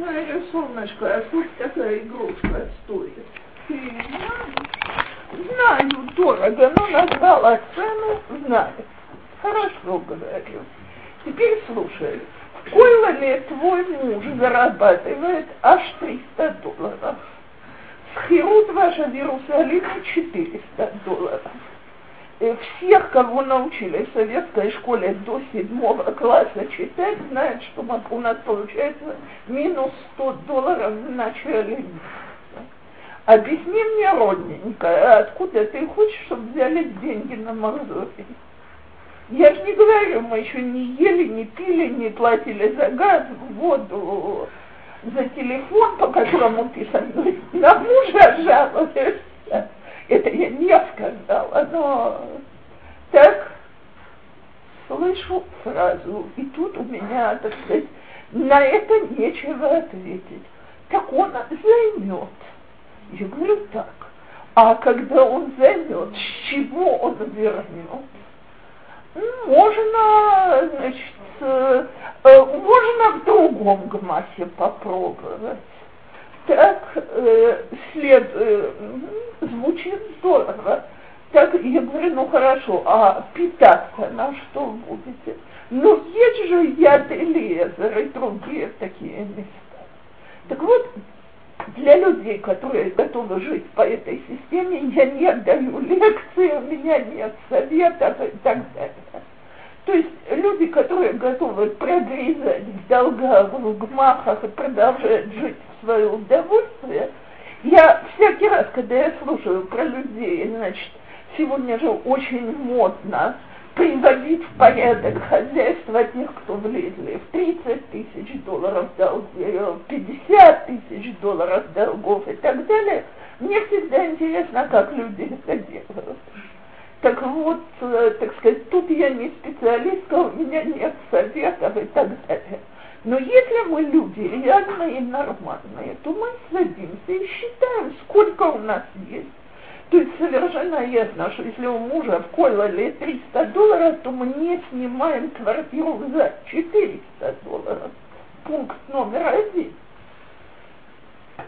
говорю, солнышко, а сколько такая игрушка стоит? Ты знаешь? Знаю, дорого, но назвала цену, знаю. Хорошо, говорю. Теперь слушай. Сколько ли твой муж зарабатывает аж 300 долларов? Схирут ваша в Иерусалиме 400 долларов. И всех, кого научили в советской школе до седьмого класса читать, знают, что у нас получается минус 100 долларов в начале месяца. Объясни мне, родненько, откуда ты хочешь, чтобы взяли деньги на мордовию? Я же не говорю, мы еще не ели, не пили, не платили за газ, воду, за телефон, по которому ты со мной на мужа жалуешься. Это я не сказала, но так слышу фразу, и тут у меня, так сказать, на это нечего ответить. Так он займет. Я говорю так. А когда он займет, с чего он вернет? Можно, значит, э, можно в другом гмасе попробовать. Так э, след, э, звучит здорово. Так я говорю, ну хорошо, а питаться на что будете? Ну есть же яд Элиезер и другие такие места. Так вот, для людей, которые готовы жить по этой системе, я не даю лекции, у меня нет советов и так далее. То есть люди, которые готовы прогрызать в долгах, в гмахах и продолжать жить в свое удовольствие, я всякий раз, когда я слушаю про людей, значит, сегодня же очень модно приводить в порядок хозяйство тех, кто влезли в 30 тысяч долларов долги, 50 тысяч долларов долгов и так далее, мне всегда интересно, как люди это делают. Так вот, э, так сказать, тут я не специалистка, у меня нет советов и так далее. Но если мы люди реальные и нормальные, то мы садимся и считаем, сколько у нас есть. То есть совершенно ясно, что если у мужа в Койлале 300 долларов, то мы не снимаем квартиру за 400 долларов. Пункт номер один.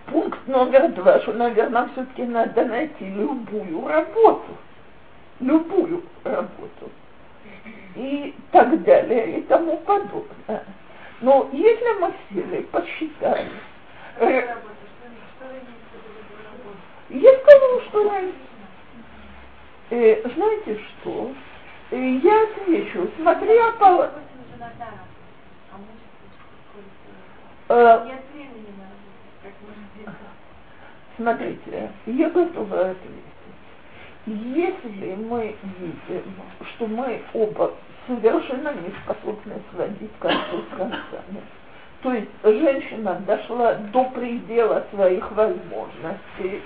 Пункт номер два, что, наверное, все-таки надо найти любую работу любую работу. И так далее и тому подобное. Но если мы сели, посчитали, э, я скажу, что э, знаете что, э, я отвечу, смотря по... Э, смотрите, я готова ответить. Если мы видим, что мы оба совершенно не способны сводить концы с концами, то есть женщина дошла до предела своих возможностей,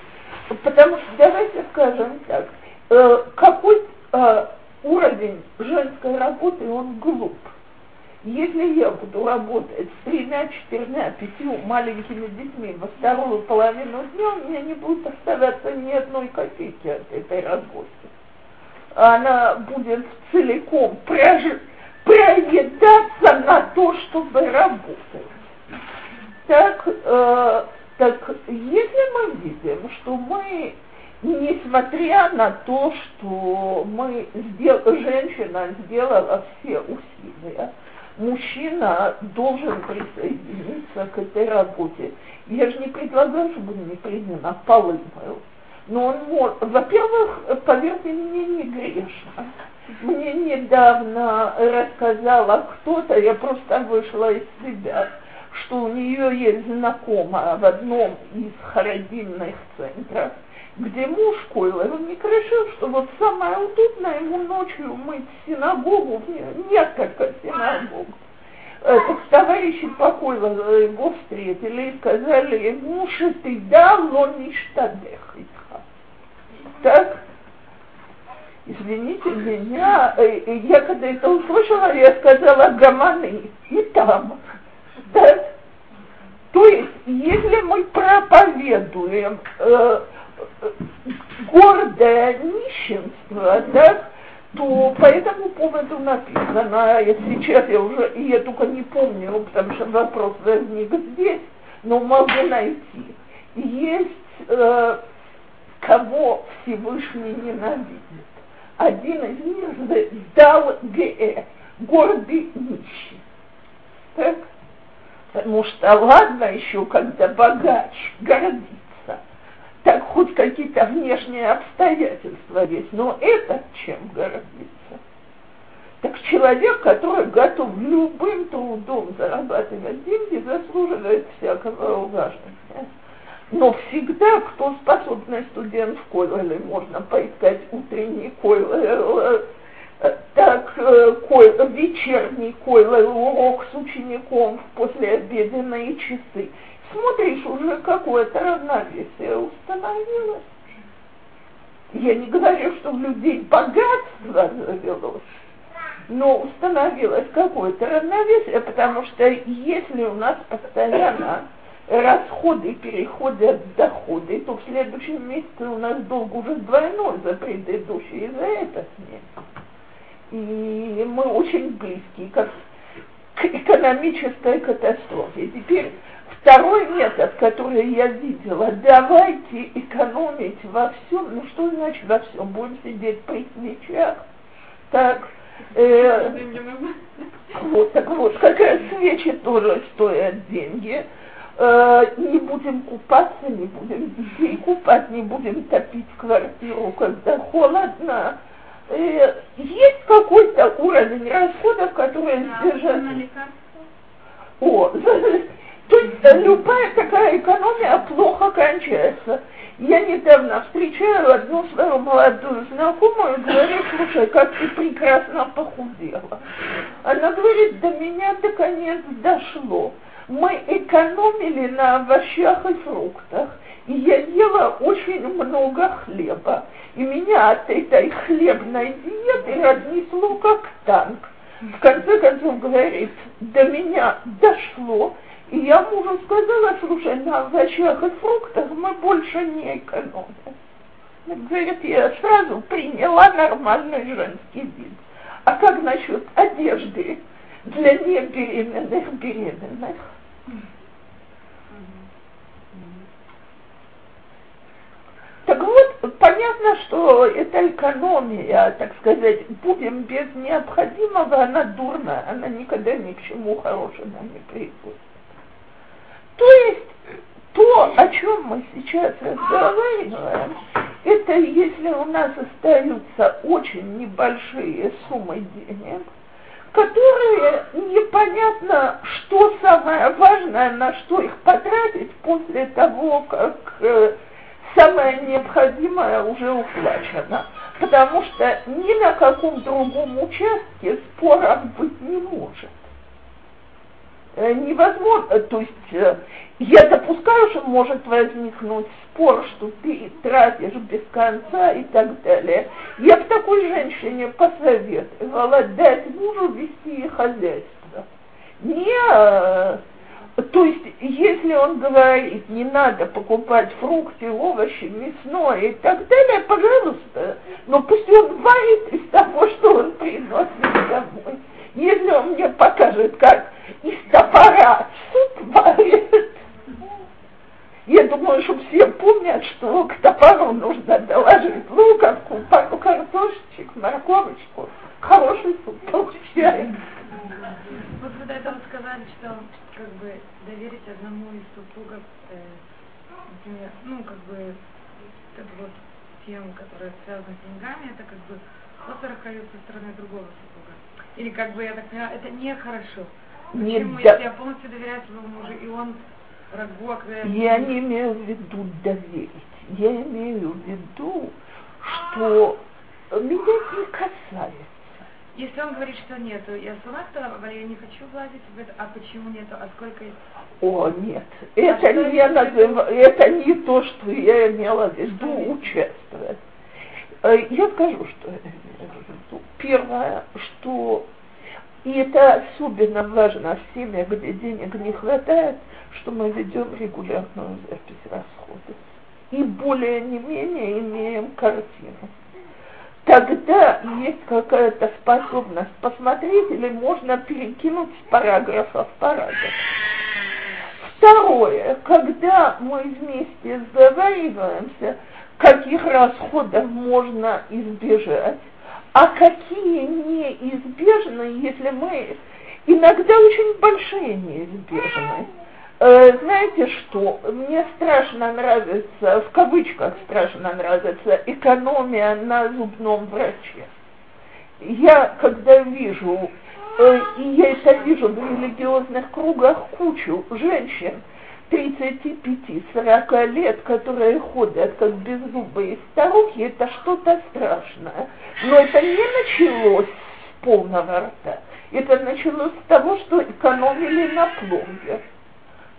потому что давайте скажем так, э, какой э, уровень женской работы, он глуп. Если я буду работать с тремя, четырьмя, пятью маленькими детьми во вторую половину дня, у меня не будет оставаться ни одной копейки от этой работы. Она будет целиком прож... проедаться на то, чтобы работать. Так, э, так если мы видим, что мы несмотря на то, что мы сдел... женщина сделала все усилия, мужчина должен присоединиться к этой работе. Я же не предлагаю, чтобы он непременно полы мыл. Но он может, во-первых, поверьте мне, не грешно. Мне недавно рассказала кто-то, я просто вышла из себя, что у нее есть знакомая в одном из харидимных центров, где муж Койлер не решил, что вот самое удобное ему ночью мыть синагогу, несколько синагог. Так товарищи по Койлеру его встретили и сказали что ты дал, он не штадех Так, извините меня, я когда это услышала, я сказала гаманы, и там. Так, то есть, если мы проповедуем э, гордое нищенство, да, то по этому поводу написано, сейчас я уже, и я только не помню, потому что вопрос возник здесь, но могу найти. Есть э, кого Всевышний ненавидит. Один из них дал Ге, гордый нищий. Так? Потому что ладно еще, когда богач гордится, так хоть какие-то внешние обстоятельства есть, но это чем гордиться? Так человек, который готов любым трудом зарабатывать деньги, заслуживает всякого уважения. Но всегда, кто способный студент в Койлеле, можно поискать утренний Койлел, э, так э, кой, вечерний Койлел, урок с учеником в послеобеденные часы. Смотришь, уже какое-то равновесие установилось. Я не говорю, что у людей богатство завелось, но установилось какое-то равновесие, потому что если у нас постоянно расходы переходят в доходы, то в следующем месяце у нас долг уже двойной за предыдущий, и за этот месяц. И мы очень близки к экономической катастрофе. Теперь второй метод, который я видела, давайте экономить во всем. Ну что значит во всем? Будем сидеть при свечах. Так, э, вот, так вот, как раз свечи тоже стоят деньги э, не будем купаться, не будем детей купать, не будем топить квартиру, когда холодно. Э, есть какой-то уровень расходов, которые да. О, то есть любая такая экономия плохо кончается. Я недавно встречаю одну свою молодую знакомую и говорю, слушай, как ты прекрасно похудела. Она говорит, до меня наконец дошло мы экономили на овощах и фруктах, и я ела очень много хлеба. И меня от этой хлебной диеты разнесло как танк. В конце концов, говорит, до меня дошло, и я мужу сказала, слушай, на овощах и фруктах мы больше не экономим. Говорит, я сразу приняла нормальный женский вид. А как насчет одежды для небеременных беременных? Так вот, понятно, что эта экономия, так сказать, будем без необходимого, она дурная, она никогда ни к чему хорошему не приводит. То есть, то, о чем мы сейчас разговариваем, это если у нас остаются очень небольшие суммы денег, которые непонятно, что самое важное, на что их потратить после того, как э, самое необходимое уже уплачено. Потому что ни на каком другом участке споров быть не может. Э, невозможно, то есть э, я допускаю, что может возникнуть спор, что ты тратишь без конца и так далее. Я бы такой женщине посоветовала дать мужу вести хозяйство. Не, э, то есть, если он говорит, не надо покупать фрукты, овощи, мясное и так далее, пожалуйста, но пусть он варит из того, что он приносит домой. Если он мне покажет, как из топора суп варит, я думаю, что все помнят, что к топору нужно доложить луковку, пару картошечек, морковочку. Хороший суп получается. Вот вы до этого сказали, что как бы доверить одному из супругов, э, например, ну, как бы, это вот тему, которая связана с деньгами, это как бы хосарахают со стороны другого супруга. Или как бы, я так понимаю, это нехорошо. Почему, Не, да. если я полностью доверяю своему мужу, и он рагок, да, Я не имею в виду доверить. Я имею в виду, что меня не касается. Если он говорит, что нету, я сама сказала, я не хочу влазить в это, а почему нету, а сколько О, нет, это что не, назыв... это не то, что я имела в виду участвовать. Э, Я скажу, что в виду. Первое, что и это особенно важно в семьях, где денег не хватает, что мы ведем регулярную запись расходов. И более не менее имеем картину тогда есть какая-то способность посмотреть или можно перекинуть с параграфа в параграф. Второе. Когда мы вместе сговариваемся, каких расходов можно избежать, а какие неизбежны, если мы иногда очень большие неизбежны. Э, знаете что, мне страшно нравится, в кавычках страшно нравится, экономия на зубном враче. Я, когда вижу, э, и я это вижу в религиозных кругах, кучу женщин, 35-40 лет, которые ходят как беззубые старухи, это что-то страшное. Но это не началось с полного рта. Это началось с того, что экономили на пломбе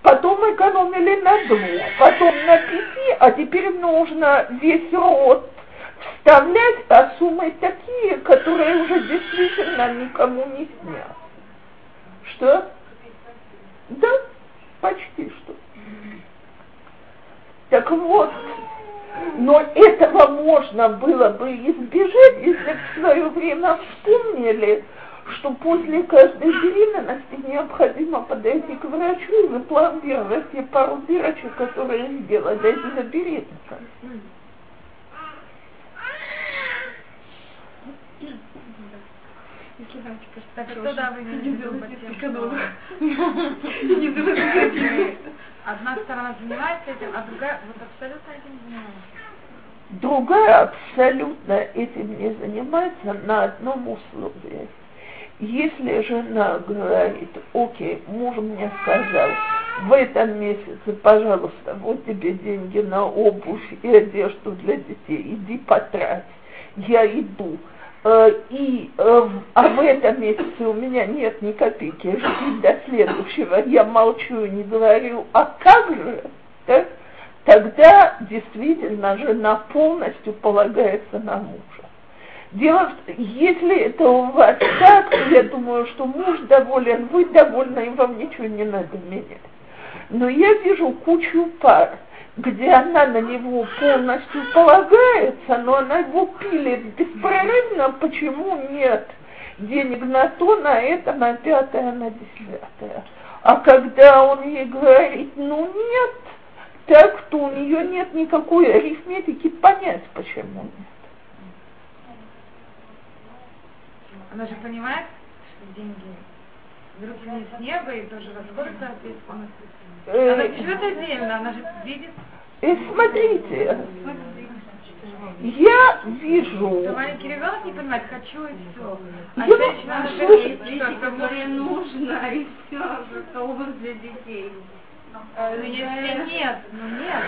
потом экономили на двух, потом на пяти, а теперь нужно весь рот вставлять, а суммы такие, которые уже действительно никому не снят. Что? Да, почти что. Так вот, но этого можно было бы избежать, если в свое время вспомнили, что после каждой беременности необходимо подойти к врачу и запломбировать те пару дырочек, которые сделали для беременности. Так что да, вы не Одна сторона занимается этим, а другая вот абсолютно этим занимается. Другая абсолютно этим не занимается на одном условии – если жена говорит, окей, муж мне сказал, в этом месяце, пожалуйста, вот тебе деньги на обувь и одежду для детей, иди потрать, я иду. Э, и, э, а в этом месяце у меня нет ни копейки, жди до следующего, я молчу не говорю, а как же, так? тогда действительно жена полностью полагается на мужа. Дело в том, если это у вас так, я думаю, что муж доволен, вы довольны, и вам ничего не надо менять. Но я вижу кучу пар, где она на него полностью полагается, но она его пилит беспрерывно, почему нет денег на то, на это, на пятое, на десятое. А когда он ей говорит, ну нет, так, то у нее нет никакой арифметики понять, почему нет. Она же понимает, что деньги берут вниз с неба и тоже расходы соответственно. Э, она живет отдельно, она же видит. И э, смотрите, я вижу... Что маленький ребенок не понимает, хочу и все. А я женщина говорит, что которое нужно, и все, это обувь для детей. Ну, если нет, ну нет.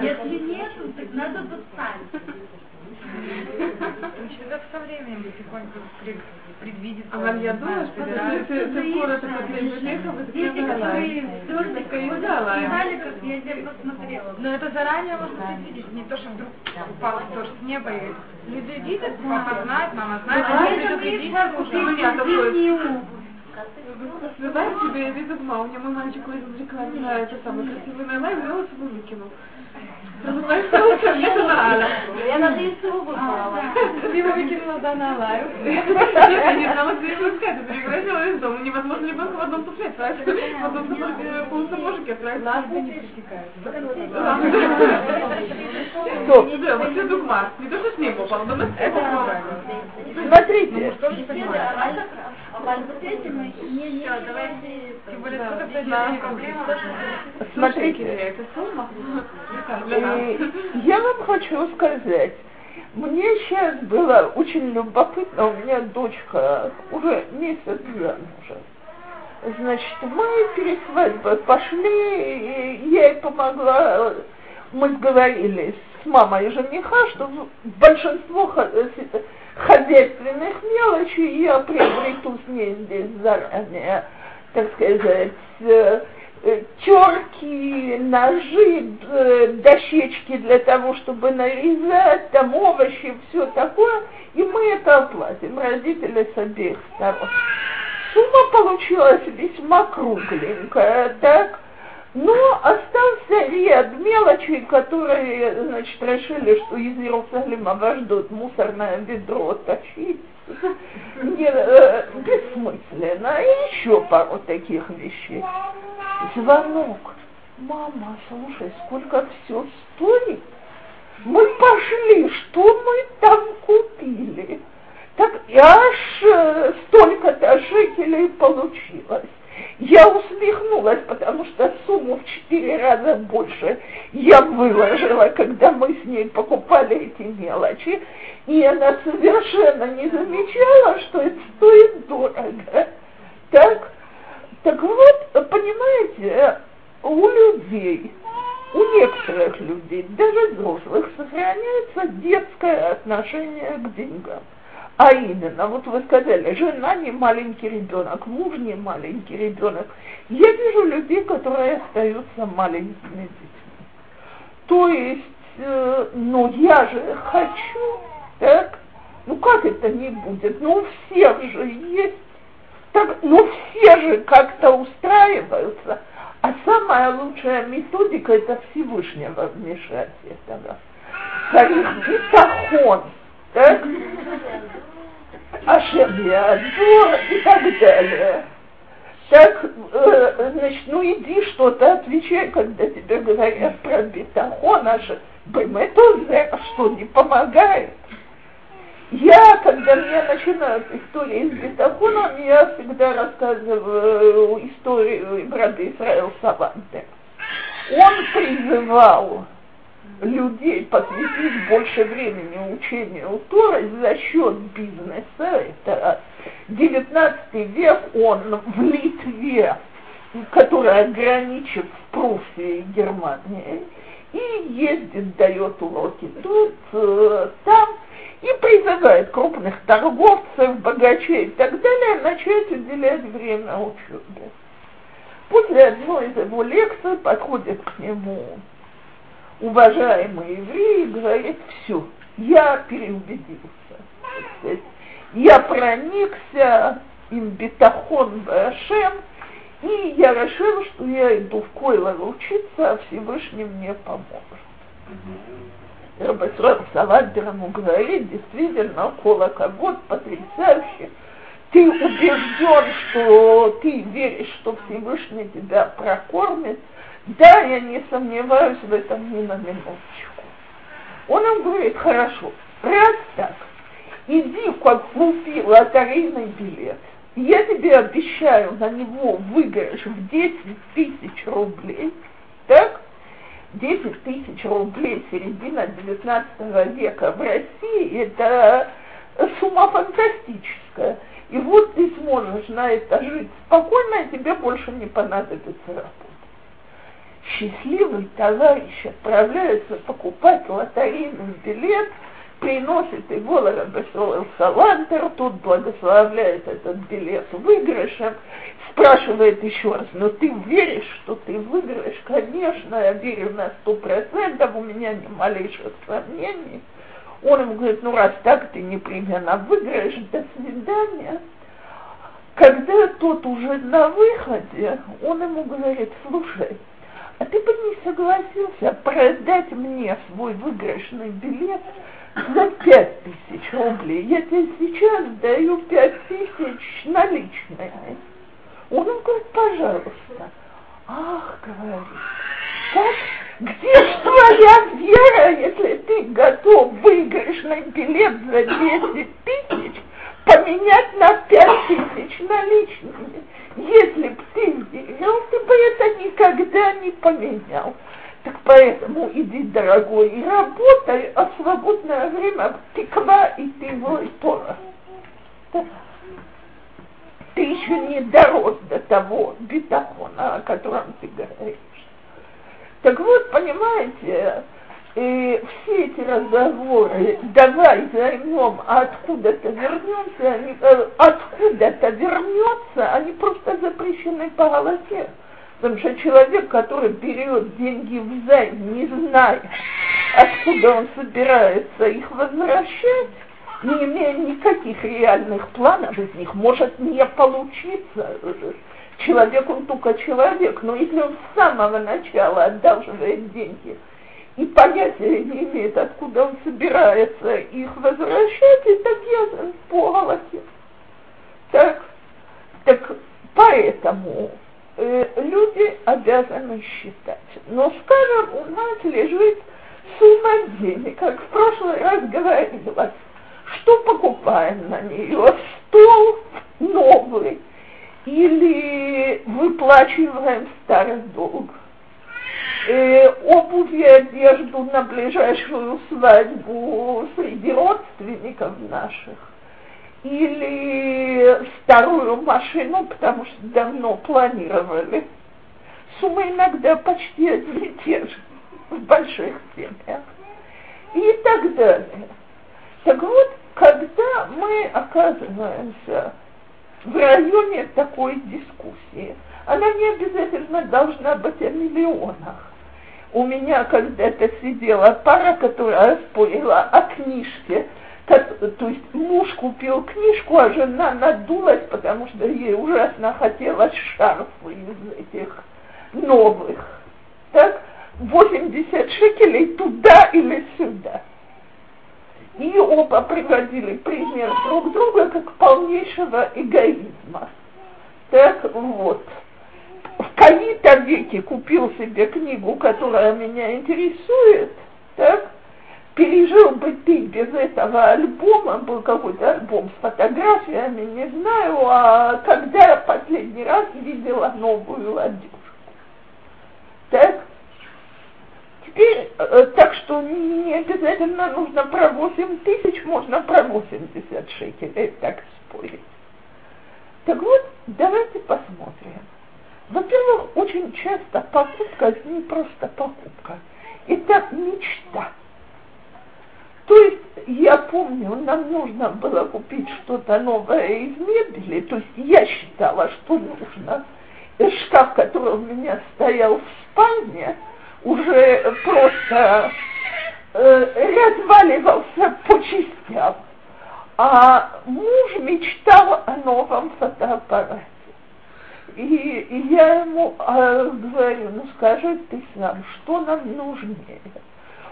Если нет, так надо поставить. Человек со временем потихоньку предвидит. А вам я думаю, что ты, ты, ты скоро ты как Лехов, и Дети, которые сказали, как я здесь посмотрела. Но это заранее можно предвидеть, не то, что вдруг упало тоже с неба. И люди видят, папа знает, мама знает, они видят людей, у меня такое. Знаешь, тебе я видит мама, у меня мой мальчик ходит в рекламе на это самое красивое на лайв, волосы выкинул его выкинул. Я что вы Ты его выкинула, да, на лайв. Я не знала, где его искать. Это превратило из дома. Невозможно ребенка в одном туфле отправить. В одном полусапожике отправить. Лазы не. Да, вот это дума. Не то, что с неба упал, но это Смотрите. Смотрите, это сумма. Я вам хочу сказать, мне сейчас было очень любопытно, у меня дочка уже месяц замужем. Значит, мы перед свадьбой пошли, и я ей помогла, мы сговорились с мамой жениха, что большинство хозяйственных мелочей я приобрету с ней здесь заранее, так сказать, э, терки, ножи, э, дощечки для того, чтобы нарезать, там овощи, все такое, и мы это оплатим, родители с обеих сторон. Сумма получилась весьма кругленькая, так, но остался ряд мелочей, которые, значит, решили, что из Иерусалима вас ждут мусорное ведро тащить, не, э, бессмысленно, и еще пару таких вещей. Звонок. Мама, слушай, сколько все стоит? Мы пошли, что мы там купили? Так аж э, столько-то шекелей получилось. Я усмехнулась, потому что сумму в четыре раза больше я выложила, когда мы с ней покупали эти мелочи, и она совершенно не замечала, что это стоит дорого. Так, так вот, понимаете, у людей, у некоторых людей, даже взрослых, сохраняется детское отношение к деньгам. А именно, вот вы сказали, жена не маленький ребенок, муж не маленький ребенок. Я вижу людей, которые остаются маленькими детьми. То есть, э, ну я же хочу, так? Ну как это не будет? Ну у всех же есть. Так, ну все же как-то устраиваются. А самая лучшая методика это Всевышнего вмешательства. Царих битахон, так? Ашем Ядор и так далее. Так, э, значит, ну иди что-то отвечай, когда тебе говорят про бетахон, Ашем. это что не помогает. Я, когда мне начинают истории с бетахоном, я всегда рассказываю историю брата Исраил Саванте. Он призывал людей посвятить больше времени учению Торы за счет бизнеса. Это 19 век он в Литве, которая граничит с Пруссией и Германией, и ездит, дает уроки тут, э, там, и призывает крупных торговцев, богачей и так далее начать уделять время учебе. После одной из его лекций подходит к нему уважаемый еврей говорит, все, я переубедился. Я проникся им бетахон Башем, и я решил, что я иду в Койлор учиться, а Всевышний мне поможет. Рабасрол Саладер ему говорит, действительно, колокобот потрясающе. Ты убежден, что ты веришь, что Всевышний тебя прокормит, да, я не сомневаюсь в этом ни на минуточку. Он им говорит, хорошо, раз так, иди купи лотерейный билет, я тебе обещаю на него выигрыш в 10 тысяч рублей, так? 10 тысяч рублей середина 19 века в России, это сумма фантастическая. И вот ты сможешь на это жить спокойно, и тебе больше не понадобится работать счастливый товарищ отправляется покупать лотерейный билет, приносит его Рабесол Салантер, тут благословляет этот билет выигрышем, спрашивает еще раз, ну ты веришь, что ты выиграешь? Конечно, я верю на сто процентов, у меня ни малейших сомнений. Он ему говорит, ну раз так, ты непременно выиграешь, до свидания. Когда тот уже на выходе, он ему говорит, слушай, а ты бы не согласился продать мне свой выигрышный билет за пять тысяч рублей. Я тебе сейчас даю пять тысяч наличными. Он говорит, пожалуйста. Ах, говорит, как, где ж твоя вера, если ты готов выигрышный билет за 10 тысяч поменять на 5 тысяч наличными? Если бы ты верил, ты бы это никогда не поменял. Так поэтому иди, дорогой, и работай, а свободное время тиква и ты и Тора. Ты еще не дорос до того бетахона, о котором ты говоришь. Так вот, понимаете, э, все эти разговоры, давай займем, а откуда-то вернемся, они, э, откуда-то вернется, они просто запрещены по голове. Потому что человек, который берет деньги в займ, не зная, откуда он собирается их возвращать, не имея никаких реальных планов, из них может не получиться. Человек, он только человек, но если он с самого начала одалживает деньги – и понятия не имеет, откуда он собирается их возвращать, и так я по Галахе. Так, так поэтому э, люди обязаны считать. Но, скажем, у нас лежит сумма денег, как в прошлый раз говорилось, что покупаем на нее? Стол новый или выплачиваем старый долг? Э, обувь и одежду на ближайшую свадьбу среди родственников наших? Или старую машину, потому что давно планировали? Суммы иногда почти одни и те же в больших семьях и так далее. Так вот, когда мы оказываемся в районе такой дискуссии, она не обязательно должна быть о миллионах. У меня когда-то сидела пара, которая спорила о книжке, то есть муж купил книжку, а жена надулась, потому что ей ужасно хотелось шарфы из этих новых. Так, 80 шекелей туда или сюда. И оба приводили пример друг друга как полнейшего эгоизма. Так вот. В кои-то веке купил себе книгу, которая меня интересует, так, пережил бы ты без этого альбома, был какой-то альбом с фотографиями, не знаю, а когда я последний раз видела новую одежду. Так, Теперь, э, так что не обязательно нужно про 8 тысяч, можно про 80 шекелей так спорить. Так вот, давайте посмотрим. Во-первых, очень часто покупка – это не просто покупка, это мечта. То есть, я помню, нам нужно было купить что-то новое из мебели, то есть я считала, что нужно. Шкаф, который у меня стоял в спальне – уже просто э, разваливался по частям. А муж мечтал о новом фотоаппарате. И, и я ему э, говорю, ну скажи ты сам, что нам нужнее?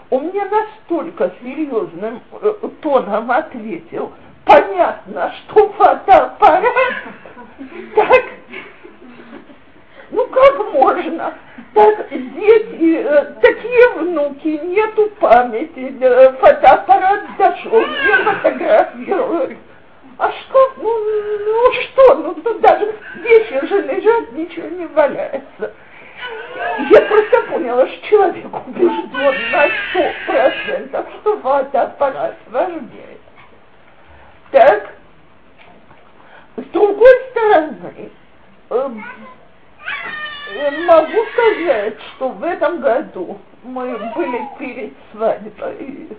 Он мне настолько серьезным э, тоном ответил, понятно, что фотоаппарат, так, ну как можно? Так дети, э, такие внуки, нету памяти, э, фотоаппарат дошел, не фотографируют. А что, ну, ну что, ну тут даже вещи уже лежат, ничего не валяется. Я просто поняла, что человек убежден на сто процентов, что фотоаппарат важнее. Так, с другой стороны, э, могу сказать, что в этом году мы были перед свадьбой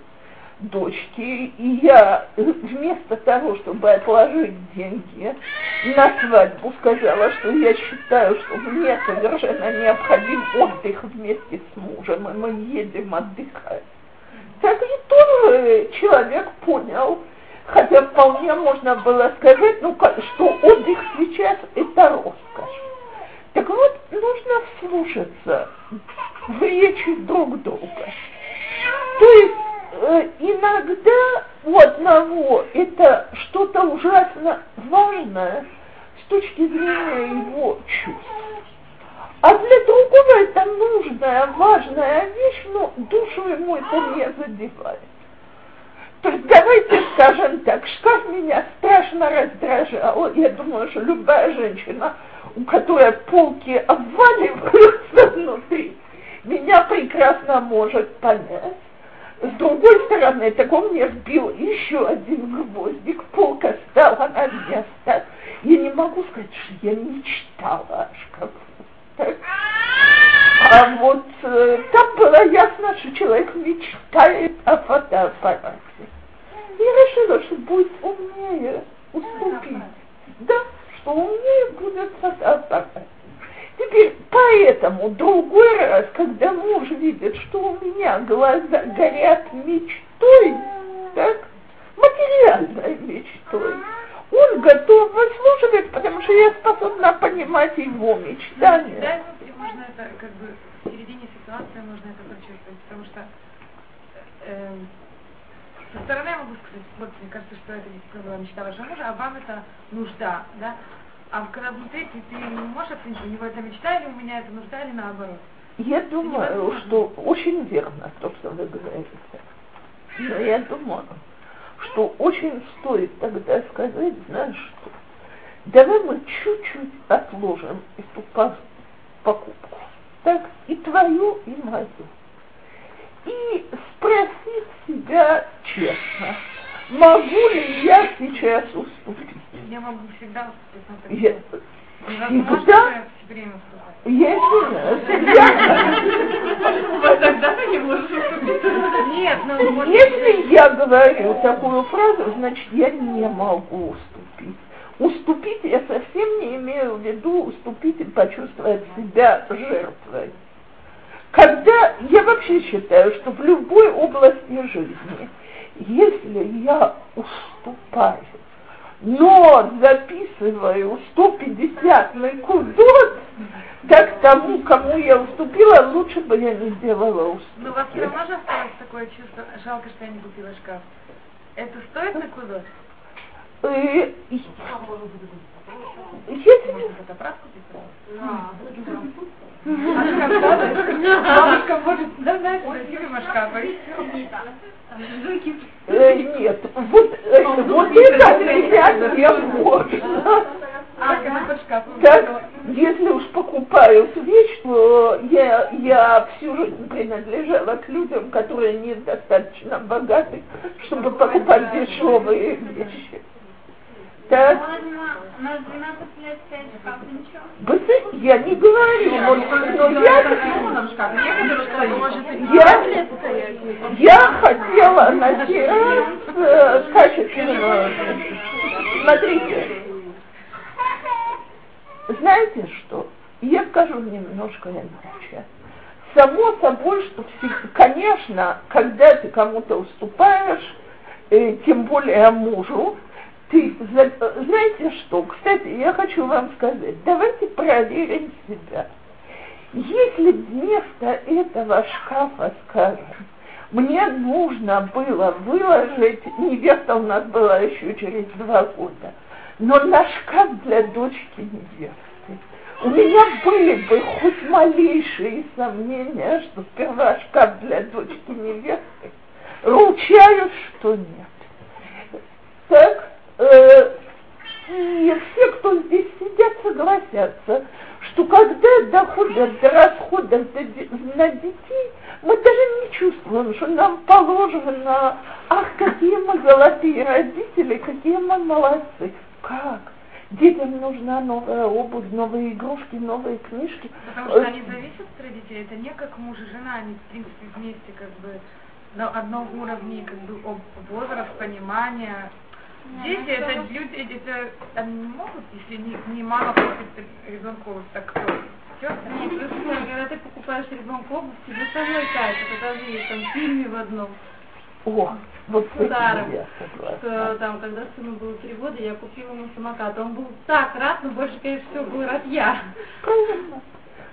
дочки, и я вместо того, чтобы отложить деньги на свадьбу, сказала, что я считаю, что мне совершенно необходим отдых вместе с мужем, и мы едем отдыхать. Так и тоже человек понял, хотя вполне можно было сказать, ну, что отдых сейчас это роскошь. Так вот, нужно вслушаться в речи друг друга. То есть э, иногда у одного это что-то ужасно важное с точки зрения его чувств. А для другого это нужная, важная вещь, но душу ему это не задевает. То есть давайте скажем так, шкаф меня страшно раздражал. Я думаю, что любая женщина у которой полки обваливаются внутри, меня прекрасно может понять. С другой стороны, так он мне вбил еще один гвоздик, полка стала на место. Я не могу сказать, что я мечтала о шкафу. А вот э, там было ясно, что человек мечтает о фотоаппарате. Я решила, что будет умнее уступить. Да, что умнее будет фотоаппарат. Теперь, поэтому другой раз, когда муж видит, что у меня глаза горят мечтой, так, материальной мечтой, он готов выслушивать, потому что я способна понимать его мечтания. Да, можно это как бы поведении ситуации можно это прочувствовать, потому что э, со стороны я могу сказать, вот мне кажется, что это действительно была мечта вашего мужа, а вам это нужда, да? А когда внутри ты, ты не можешь оценить, у него это мечта или у меня это нужда, или наоборот. Я думаю, что очень верно то, что вы говорите. Но я думаю, что очень стоит тогда сказать, знаешь что, давай мы чуть-чуть отложим эту покупку, так, и твою, и мою. И спросить себя честно, могу ли я сейчас уступить? Я могу всегда. Я, всегда? Я извиняюсь. Тогда ты не можешь уступить. Нет, ну, Если я говорю такую фразу, значит, я не могу уступить. Уступить я совсем не имею в виду уступить и почувствовать себя жертвой. Когда я вообще считаю, что в любой области жизни, если я уступаю, но записываю 150 на кудот, так тому, кому я уступила, лучше бы я не сделала уступки. Но у вас все равно же осталось такое чувство, жалко, что я не купила шкаф. Это стоит на кудот? Э, если... Бабушка может, и Э, нет, вот, э, вот это меня не можно. Так, если уж покупают вещь, то я, я всю жизнь принадлежала к людям, которые недостаточно богаты, чтобы покупать дешевые вещи. Так. На 12 лет стоять шкаф, ничего? Вы, я не говорю, но я, я, я хотела на сей раз э, качественно. Смотрите, знаете что? Я скажу немножко иначе. Само собой, что, конечно, когда ты кому-то уступаешь, э, тем более мужу, ты, знаете что, кстати, я хочу вам сказать, давайте проверим себя. Если вместо этого шкафа, скажем, мне нужно было выложить, невеста у нас была еще через два года, но на шкаф для дочки невесты. У меня были бы хоть малейшие сомнения, что сперва шкаф для дочки невесты, ручаюсь, что нет. Так, э, и все, кто здесь сидят, согласятся, что когда доходят до расходов на детей, мы даже не чувствуем, что нам положено, ах, какие мы золотые родители, какие мы молодцы. Как? Детям нужна новая обувь, новые игрушки, новые книжки. Потому что они зависят от родителей. Это не как муж и жена, они в принципе вместе как бы на одном уровне как бы возраст, понимания, Дети это люди, это они не могут, если не, не мама купит ребенку обувь, так кто? Нет, просто когда ты покупаешь ребенку обувь, тебе самой кайф, это даже есть там в фильме в одном. О, вот Старым, что там, когда сыну было три года, я купила ему самокат. Он был так рад, но больше, конечно, всего был рад я. Правильно.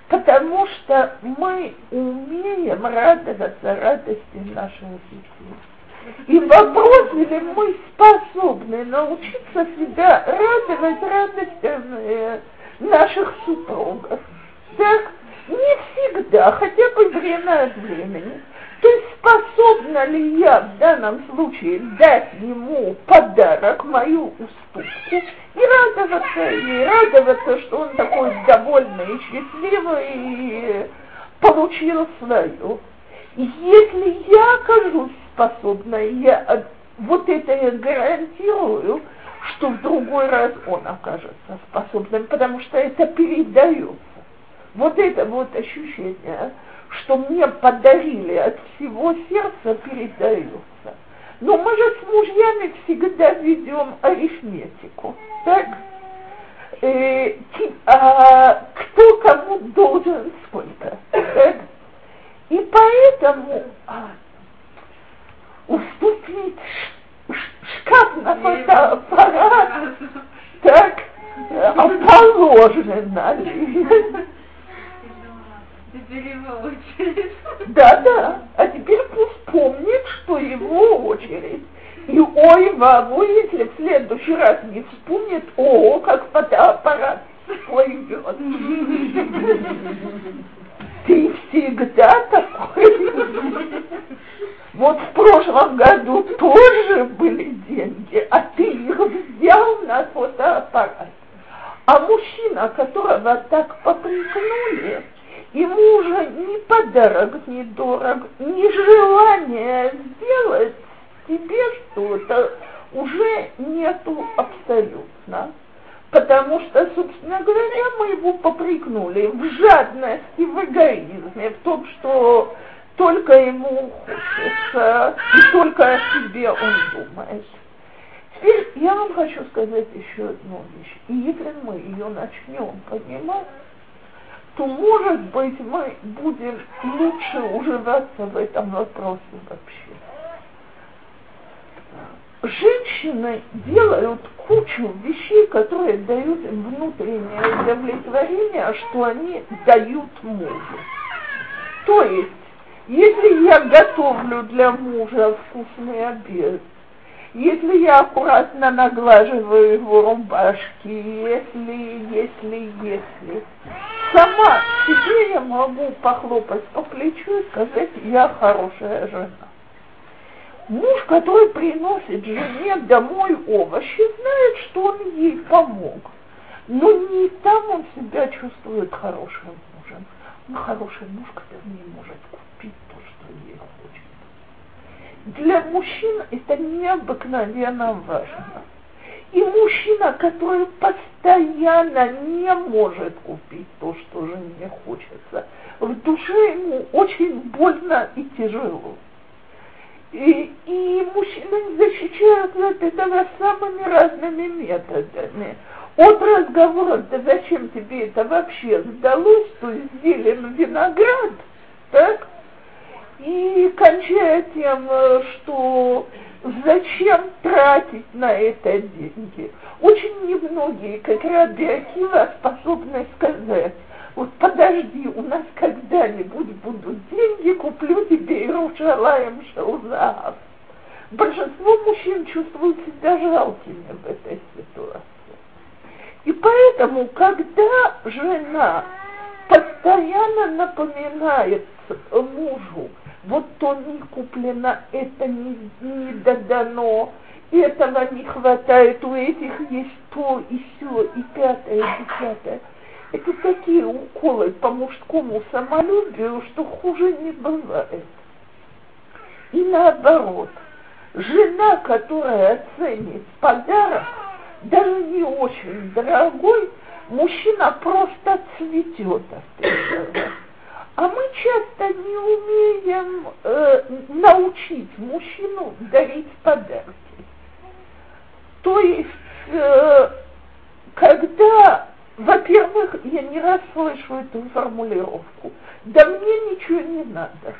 Потому что мы умеем радоваться радости наших детей. И вопрос, ли мы способны научиться себя радовать радостями наших супругов. Так, не всегда, хотя бы время от времени. То есть способна ли я в данном случае дать ему подарок, мою уступку, и радоваться ей, радоваться, что он такой довольный и счастливый и получил свою. Если я окажусь способна, я вот это я гарантирую, что в другой раз он окажется способным, потому что это передается. Вот это вот ощущение, что мне подарили от всего сердца, передается. Но мы же с мужьями всегда ведем арифметику, так? Э, а, кто кому должен сколько, так? И поэтому уступить шкаф на фотоаппарат, так, а положено очередь. Да-да, а теперь пусть помнит, что его очередь. И ой, вагу, если в следующий раз не вспомнит, о, как фотоаппарат плывет. Ты всегда такой. Вот в прошлом году тоже были деньги, а ты их взял на фотоаппарат. А мужчина, которого так попрекнули, ему уже ни подарок не дорог, ни желание сделать тебе что-то уже нету абсолютно. Потому что, собственно говоря, мы его попрекнули в жадности, в эгоизме, в том, что только ему хочется, и только о себе он думает. Теперь я вам хочу сказать еще одну вещь. И если мы ее начнем понимать, то, может быть, мы будем лучше уживаться в этом вопросе вообще. Женщины делают кучу вещей, которые дают им внутреннее удовлетворение, а что они дают мужу. То есть, если я готовлю для мужа вкусный обед, если я аккуратно наглаживаю его рубашки, если, если, если, сама себе я могу похлопать по плечу и сказать, я хорошая жена. Муж, который приносит жене домой овощи, знает, что он ей помог. Но не там он себя чувствует хорошим мужем. Он хороший муж, который не может купить то, что ей для мужчин это необыкновенно важно. И мужчина, который постоянно не может купить то, что жене хочется, в душе ему очень больно и тяжело. И, и мужчины защищаются от этого самыми разными методами. От разговора, да зачем тебе это вообще сдалось, то зелен виноград, так? и кончая тем, э, что зачем тратить на это деньги. Очень немногие, как Раби Акива, способны сказать, вот подожди, у нас когда-нибудь будут деньги, куплю тебе Иерушалаем Шелзаав. Большинство мужчин чувствуют себя жалкими в этой ситуации. И поэтому, когда жена постоянно напоминает мужу, вот то не куплено, это не, не додано, этого не хватает, у этих есть то и все, и пятое, и десятое. Это такие уколы по мужскому самолюбию, что хуже не бывает. И наоборот, жена, которая оценит подарок, даже не очень дорогой, мужчина просто цветет от этого. А мы часто не умеем э, научить мужчину дарить подарки. То есть, э, когда, во-первых, я не раз слышу эту формулировку, да мне ничего не надо.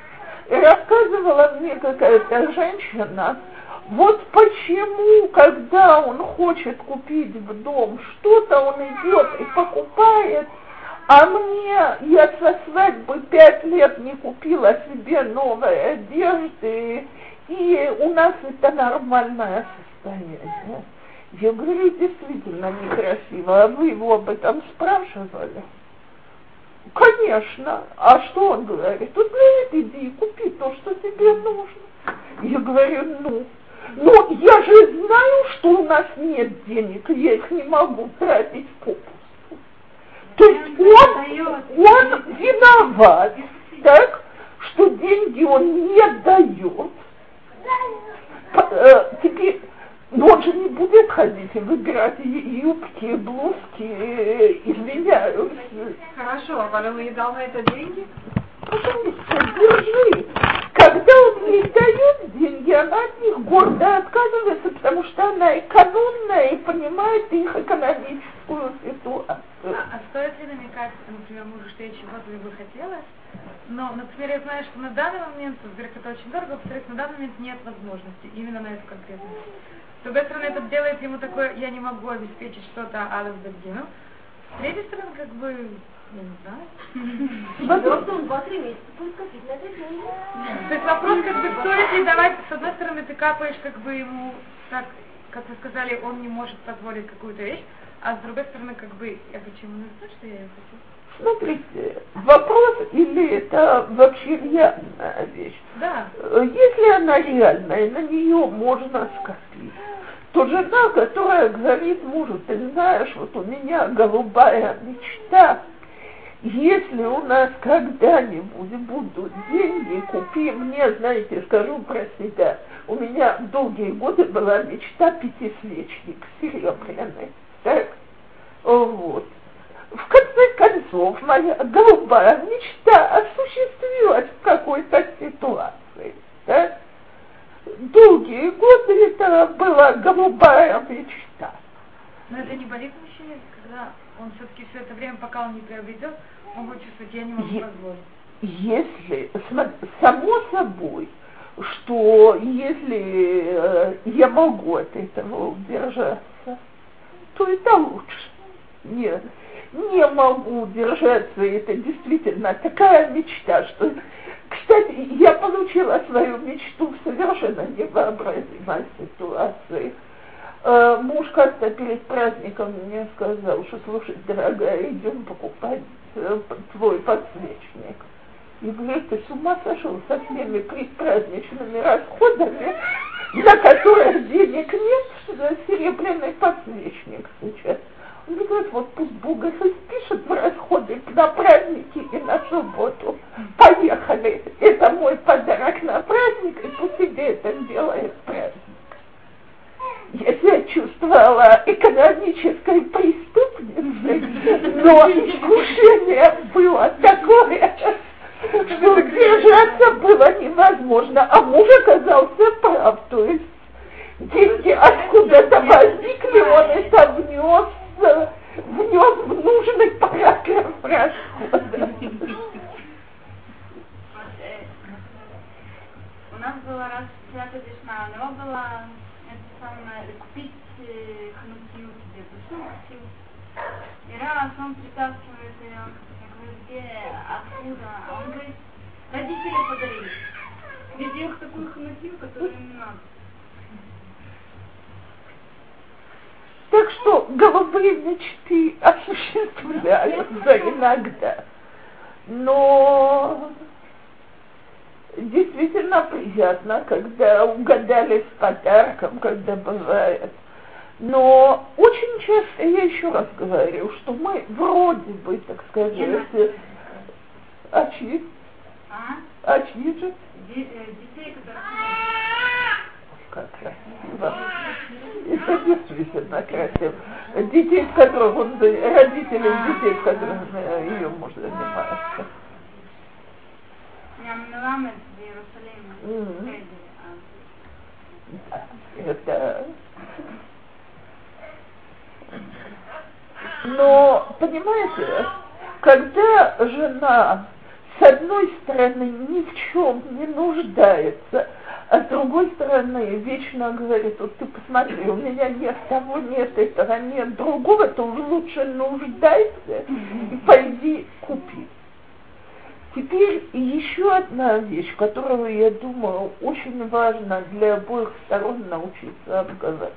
Рассказывала мне какая-то женщина, вот почему, когда он хочет купить в дом что-то, он идет и покупает а мне, я со свадьбы пять лет не купила себе новой одежды, и у нас это нормальное состояние. Я говорю, действительно некрасиво. А вы его об этом спрашивали? Конечно. А что он говорит? Он говорит, иди и купи то, что тебе нужно. Я говорю, ну, но я же знаю, что у нас нет денег, я их не могу тратить попусту. То есть он, он виноват, так, что деньги он не дает. Э, теперь, но он же не будет ходить и выбирать юбки, блузки, извиняюсь. Хорошо, а он ей дал на это деньги? Пожалуйста, держи. Когда он ей дает деньги, она от них гордо отказывается, потому что она экономная и понимает их экономическую ситуацию. А, а стоит ли намекать, например, мужу, что я чего-то бы хотела, но, например, я знаю, что на данный момент, во-первых, это очень дорого, во-вторых, на данный момент нет возможности именно на эту конкретную. С другой стороны, это делает ему такое, я не могу обеспечить что-то а до С третьей стороны, как бы, Я не знаю. Просто он два-три месяца будет копить на это деньги. То есть вопрос, как бы, стоит ли давать, с одной стороны, ты капаешь, как бы, ему, так, как вы сказали, он не может позволить какую-то вещь, а с другой стороны, как бы, я хочу ему сказать, что я ее хочу. Смотрите, вопрос, или это вообще реальная вещь. Да. Если она реальная, на нее можно скопить, то жена, которая говорит мужу, ты знаешь, вот у меня голубая мечта, если у нас когда-нибудь будут деньги, купи мне, знаете, скажу про себя, у меня долгие годы была мечта пятисвечник серебряный, так? Вот. В конце концов, моя голубая мечта осуществилась в какой-то ситуации, так? Долгие годы это была голубая мечта. Но это не болит мужчине, когда он все-таки все это время, пока он не приобретет, он будет чувствовать, я не могу е- позволить. Если, само собой, что если э, я могу от этого удержаться, то это лучше. Нет, не могу удержаться, это действительно такая мечта, что кстати, я получила свою мечту в совершенно невообразимой ситуации. Э, муж как-то перед праздником мне сказал, что, слушай, дорогая, идем покупать э, твой подсвечник. И говорит, ты с ума сошел со всеми предпраздничными расходами, на которые денег нет, серебряный подсвечник сейчас. Он говорит, вот пусть их спишет в расходы на праздники и на субботу. Поехали. Это мой подарок на праздник, и пусть себе это делает праздник. Я себя чувствовала экономической преступницей, но искушение было такое, что держаться было невозможно, а муж оказался прав, то есть деньги откуда-то возникли, он это внес внес в нужный параграф расхода. У нас было раз свято весна, у него было это самое, купить э, ханукию большую И раз он притаскивает ее, я говорю, где, откуда? А он говорит, родители подарили. Везде их такую ханукию, которую не надо. Так что голубые мечты осуществляются иногда. Но действительно приятно, когда угадали с подарком, когда бывает. Но очень часто, я еще раз говорю, что мы вроде бы, так сказать, а чьи? А? А чьи же? Э, детей, которые как красиво. Это действительно красиво. Детей, с которых он, родителей детей, с которых ее муж занимается. Это... Но, понимаете, когда жена с одной стороны ни в чем не нуждается, а с другой стороны вечно говорит, вот ты посмотри, у меня нет того, нет этого, нет другого, то лучше нуждайся и пойди купи. Теперь еще одна вещь, которую, я думаю, очень важно для обоих сторон научиться обговаривать.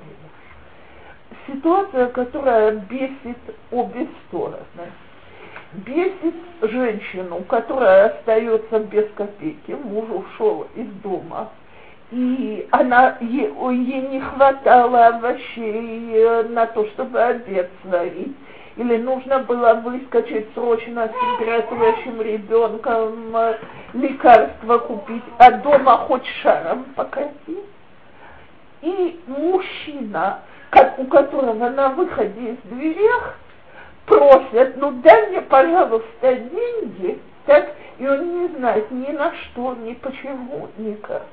Ситуация, которая бесит обе стороны – бесит женщину, которая остается без копейки, муж ушел из дома, и она, ей, ей не хватало овощей э, на то, чтобы обед сварить, или нужно было выскочить срочно с температурящим ребенком, э, лекарства купить, а дома хоть шаром покатить. И мужчина, как, у которого на выходе из дверях просят, ну дай мне, пожалуйста, деньги, так, и он не знает ни на что, ни почему, никак.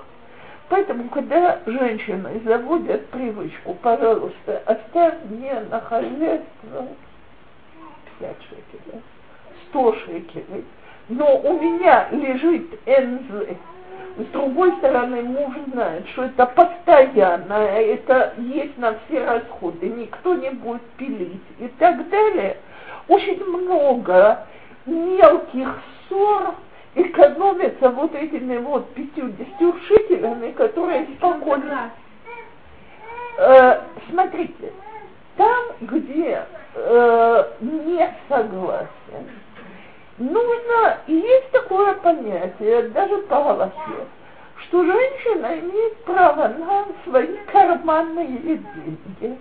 Поэтому, когда женщины заводят привычку, пожалуйста, оставь мне на хозяйство 5 шекелей, 100 шекелей, но у меня лежит НЗ, с другой стороны, муж знает, что это постоянно, это есть на все расходы, никто не будет пилить и так далее. Очень много мелких ссор экономится вот этими вот 50 шекелями, которые спокойно... Э, смотрите, там, где э, не согласен, нужно, есть такое понятие, даже по Галахе, что женщина имеет право на свои карманные деньги.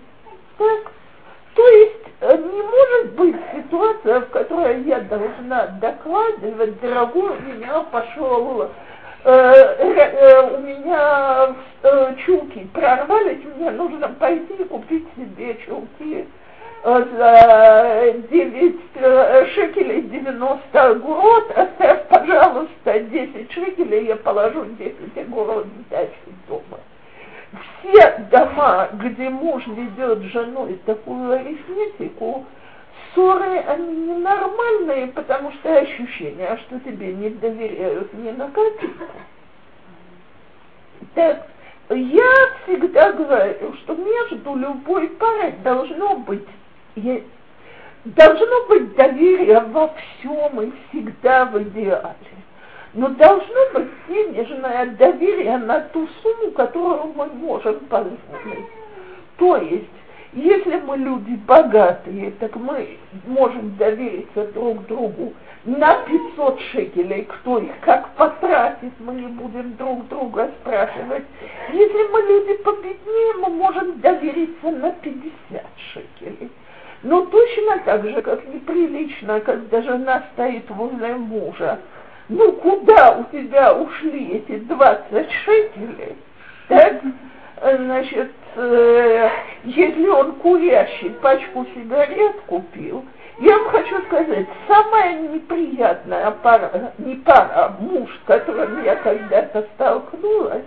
Так? То есть э, не может быть ситуация, в которой я должна докладывать, дорогой, у меня пошел, э, э, у меня э, чулки прорвались, мне нужно пойти купить себе чулки э, за 9 э, шекелей 90 огурот, оставь, пожалуйста, 10 шекелей, я положу 10 огурот в дачу дома все дома, где муж ведет с женой такую арифметику, ссоры, они ненормальные, потому что ощущение, что тебе не доверяют ни на копейку. Так, я всегда говорю, что между любой парой должно быть, должно быть доверие во всем и всегда в идеале но должно быть денежное доверие на ту сумму, которую мы можем позволить. То есть, если мы люди богатые, так мы можем довериться друг другу на 500 шекелей, кто их как потратит, мы не будем друг друга спрашивать. Если мы люди победнее, мы можем довериться на 50 шекелей. Но точно так же, как неприлично, когда жена стоит возле мужа, ну куда у тебя ушли эти 20 шекелей? Так? Значит, э, если он курящий пачку сигарет купил, я вам хочу сказать, самая неприятная пара, не пара, а муж, с которым я когда-то столкнулась,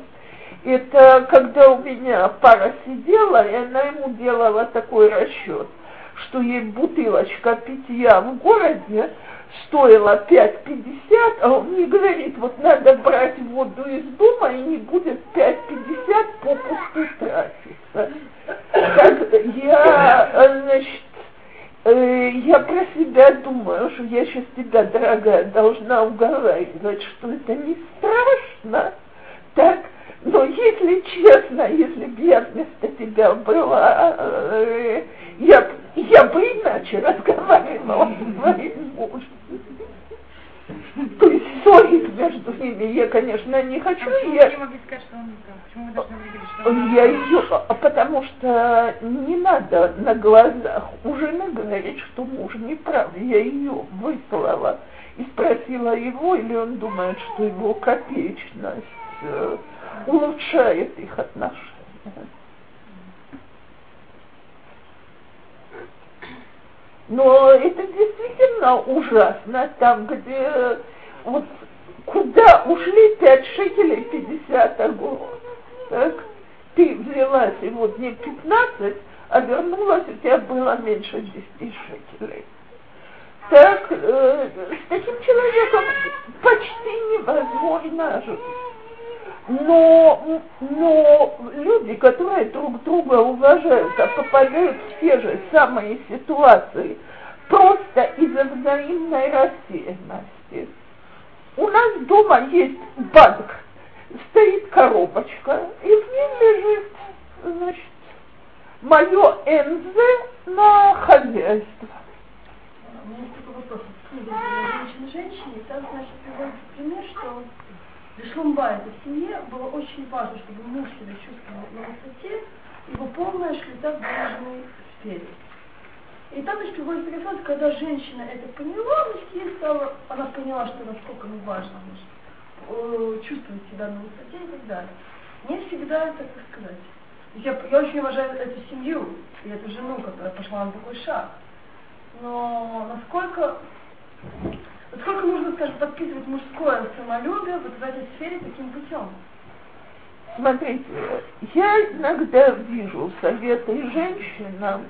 это когда у меня пара сидела, и она ему делала такой расчет, что ей бутылочка питья в городе стоила 5,50, а он мне говорит, вот надо брать воду из дома, и не будет 5,50 попусту тратиться. Так я, значит, э, я про себя думаю, что я сейчас тебя, дорогая, должна уговаривать, что это не страшно, так, но если честно, если бы я вместо тебя была, э, я, я бы иначе разговаривала с своим мужем. То есть ссорить между ними я, конечно, не хочу. А я... не могли сказать, что он Почему вы должны говорить, что он Я ее, а потому что не надо на глазах у жены говорить, что муж не прав. Я ее выслала и спросила его, или он думает, что его копеечность э, улучшает их отношения. Но это действительно ужасно, там, где вот куда ушли 5 шекелей 50 огуров. Так? Ты взяла сегодня 15, а вернулась, у тебя было меньше 10 шекелей. Так, э, с таким человеком почти невозможно жить. Но, но люди, которые друг друга уважают, а попадают в те же самые ситуации просто из-за взаимной рассеянности. У нас дома есть банк, стоит коробочка, и в ней лежит, значит, мое НЗ на хозяйство. У меня есть такой вопрос. Женщины, там, значит, приводится пример, что для Шлумбайта в семье было очень важно, чтобы муж себя чувствовал на высоте, его полная шлита денежной сфере. И там значит, приводится референс, когда женщина это поняла, значит, ей стало, она поняла, что насколько ну, важно значит, чувствовать себя на высоте и так далее. Не всегда это, как сказать. Я, я очень уважаю эту семью и эту жену, которая пошла на такой шаг. Но насколько Сколько нужно, скажем, подписывать мужское самолюбие вот в этой сфере таким путем? Смотрите, я иногда вижу советы женщинам,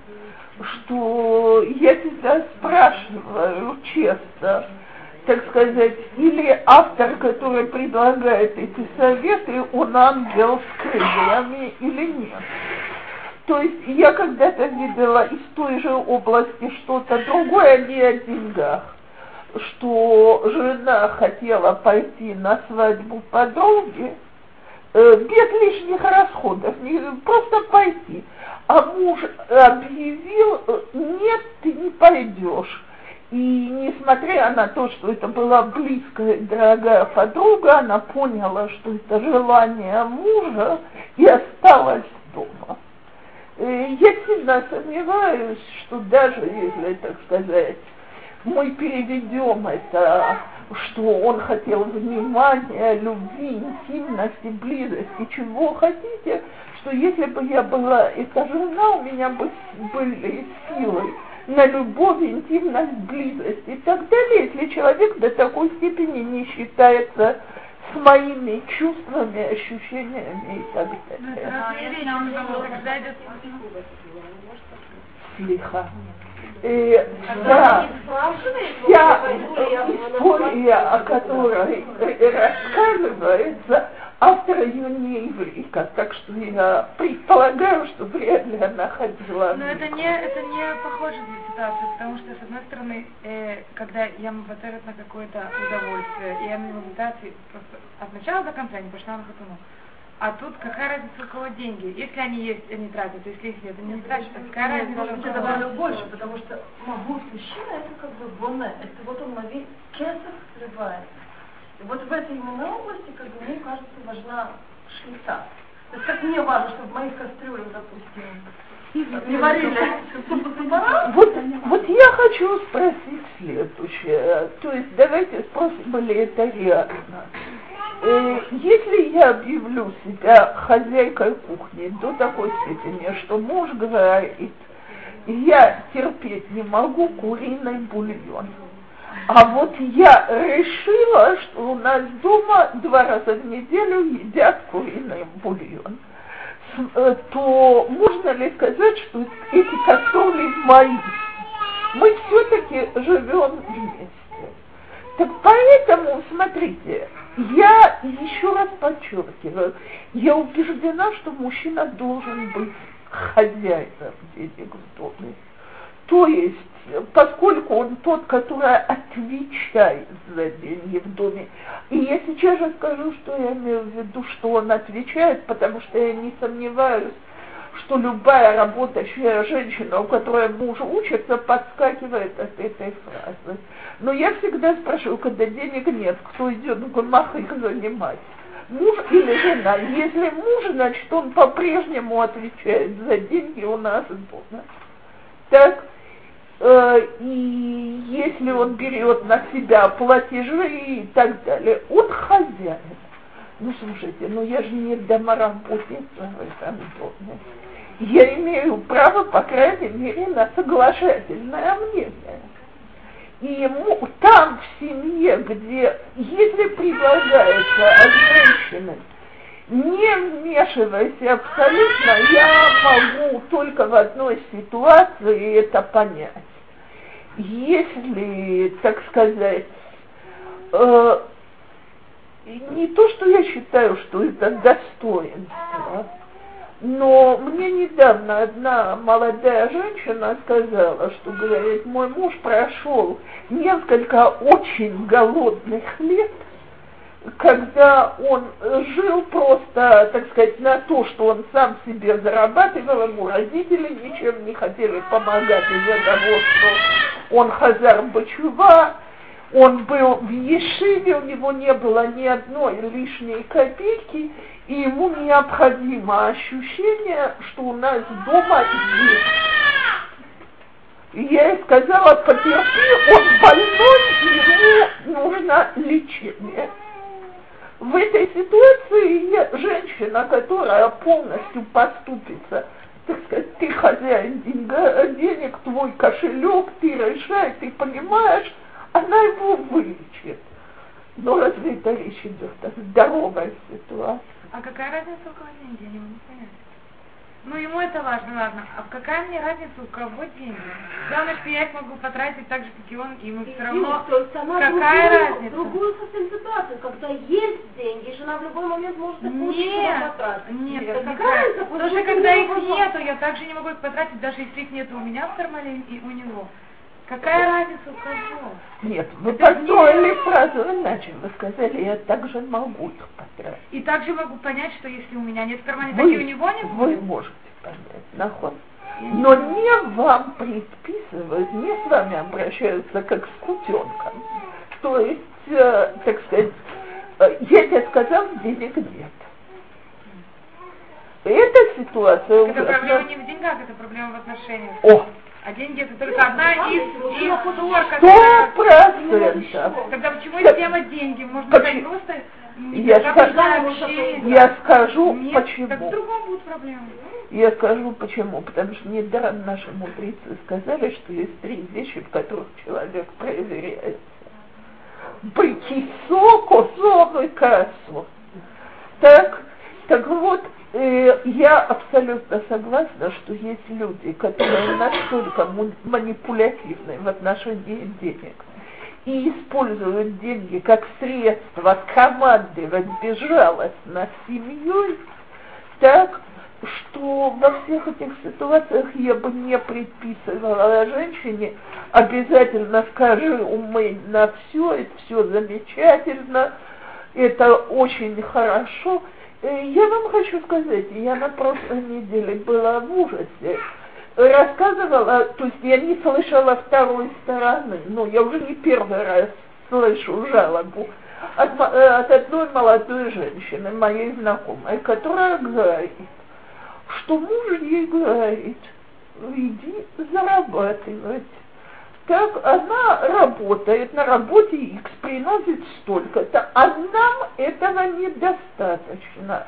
что я тебя спрашиваю честно, так сказать, или автор, который предлагает эти советы, он ангел с крыльями или нет. То есть я когда-то видела из той же области что-то другое, а не о деньгах. Что жена хотела пойти на свадьбу подруги, э, без лишних расходов, просто пойти. А муж объявил, э, нет, ты не пойдешь. И несмотря на то, что это была близкая и дорогая подруга, она поняла, что это желание мужа и осталась дома. Э, я сильно сомневаюсь, что даже если, так сказать, мы переведем это, что он хотел внимания, любви, интимности, близости, чего хотите, что если бы я была эта жена, у меня бы были силы на любовь, интимность, близость и так далее, если человек до такой степени не считается с моими чувствами, ощущениями и так далее. Слиха. Э, да, вся история, о которой рассказывается, автор ее не еврейка, так что я предполагаю, что вряд ли она ходила. Но это не, это не похоже на ситуацию, потому что, с одной стороны, э, когда я маватарит на какое-то удовольствие, я на маватарит просто от начала до конца не пошла на хатуну. А тут какая разница, у кого деньги? Если они есть, они тратят, если их нет, они не тратят. Какая разница, Может быть, я добавлю больше, потому что могут мужчина это как бы боне, это вот он ловит кесов срывается. И вот в этой именно области, как бы, мне кажется, важна шлица. То есть как мне важно, чтобы в моих кастрюлях, допустим, не варили вот, вот я хочу спросить следующее. То есть давайте спросим, ли это реально. Э, если я объявлю себя хозяйкой кухни до такой степени, что муж говорит, я терпеть не могу куриный бульон, а вот я решила, что у нас дома два раза в неделю едят куриный бульон, э, то можно ли сказать, что эти кастрюли мои? Мы все-таки живем вместе. Так поэтому, смотрите, я еще раз подчеркиваю, я убеждена, что мужчина должен быть хозяином денег в доме. То есть, поскольку он тот, который отвечает за деньги в доме, и я сейчас же скажу, что я имею в виду, что он отвечает, потому что я не сомневаюсь, что любая работающая женщина, у которой муж учится, подскакивает от этой фразы. Но я всегда спрашиваю, когда денег нет, кто идет в гамах их занимать? Муж или жена? Если муж, значит, он по-прежнему отвечает за деньги у нас дома. Так, э, и если он берет на себя платежи и так далее, он хозяин. Ну, слушайте, ну я же не домоработница этом доме я имею право, по крайней мере, на соглашательное мнение. И ему там, в семье, где, если предлагается от женщины, не вмешивайся абсолютно, я могу только в одной ситуации это понять. Если, так сказать, э, не то, что я считаю, что это достоинство, но мне недавно одна молодая женщина сказала, что, говорит, мой муж прошел несколько очень голодных лет, когда он жил просто, так сказать, на то, что он сам себе зарабатывал, ему родители ничем не хотели помогать из-за того, что он хазар бачува, он был в Ешиве, у него не было ни одной лишней копейки, и ему необходимо ощущение, что у нас дома есть. И я ей сказала, потерпи, он больной, ему нужно лечение. В этой ситуации я, женщина, которая полностью поступится, так сказать, ты хозяин денег, твой кошелек, ты решаешь, ты понимаешь, она его вылечит. Но разве это речь идет о здоровой ситуации? А какая разница, у кого деньги? Я не могу понять. Ну, ему это важно, ладно. А какая мне разница, у кого деньги? Главное, что я их могу потратить так же, как и он, и ему все равно. То есть она какая другую, разница? другую совсем ситуацию, когда есть деньги, жена в любой момент может их Нет, потратить. нет, Нет, какая разница, Потому что пусть когда их нету, я также не могу их потратить, даже если их нету у меня в кармане и у него. Какая разница у кого? Нет, вы Это построили фразу иначе. Вы сказали, я также могу их потратить. И также могу понять, что если у меня нет в кармане, Вы- так и у него нет. Вы можете понять, наход. Не Но не вам предписывают, не с вами обращаются как с кутенком. То есть, э, так сказать, э, я тебе сказал, денег нет. Эта ситуация Это ужасна. проблема не в деньгах, это проблема в отношениях. О, А деньги это только одна из, из сто которая... процентов. Тогда почему Так, тема деньги? Можно почему- сказать просто... Я скажу-. Я скажу, Нет, так в почему. другом будут проблемы. Я скажу почему. Потому что недаром наши мудрецы сказали, что есть три вещи, в которых человек проверяется. Бытисо, косо и касо. Так, так вот, я абсолютно согласна, что есть люди, которые настолько манипулятивны в отношении денег и используют деньги как средство командовать безжалостно семьей, так, что во всех этих ситуациях я бы не предписывала женщине обязательно скажи умей на все, это все замечательно, это очень хорошо. Э, Я вам хочу сказать, я на прошлой неделе была в ужасе. Рассказывала, то есть я не слышала второй стороны, но я уже не первый раз слышу жалобу от, э, от одной молодой женщины, моей знакомой, которая говорит, что муж ей говорит, иди зарабатывать. Так она работает, на работе X приносит столько-то, а нам этого недостаточно.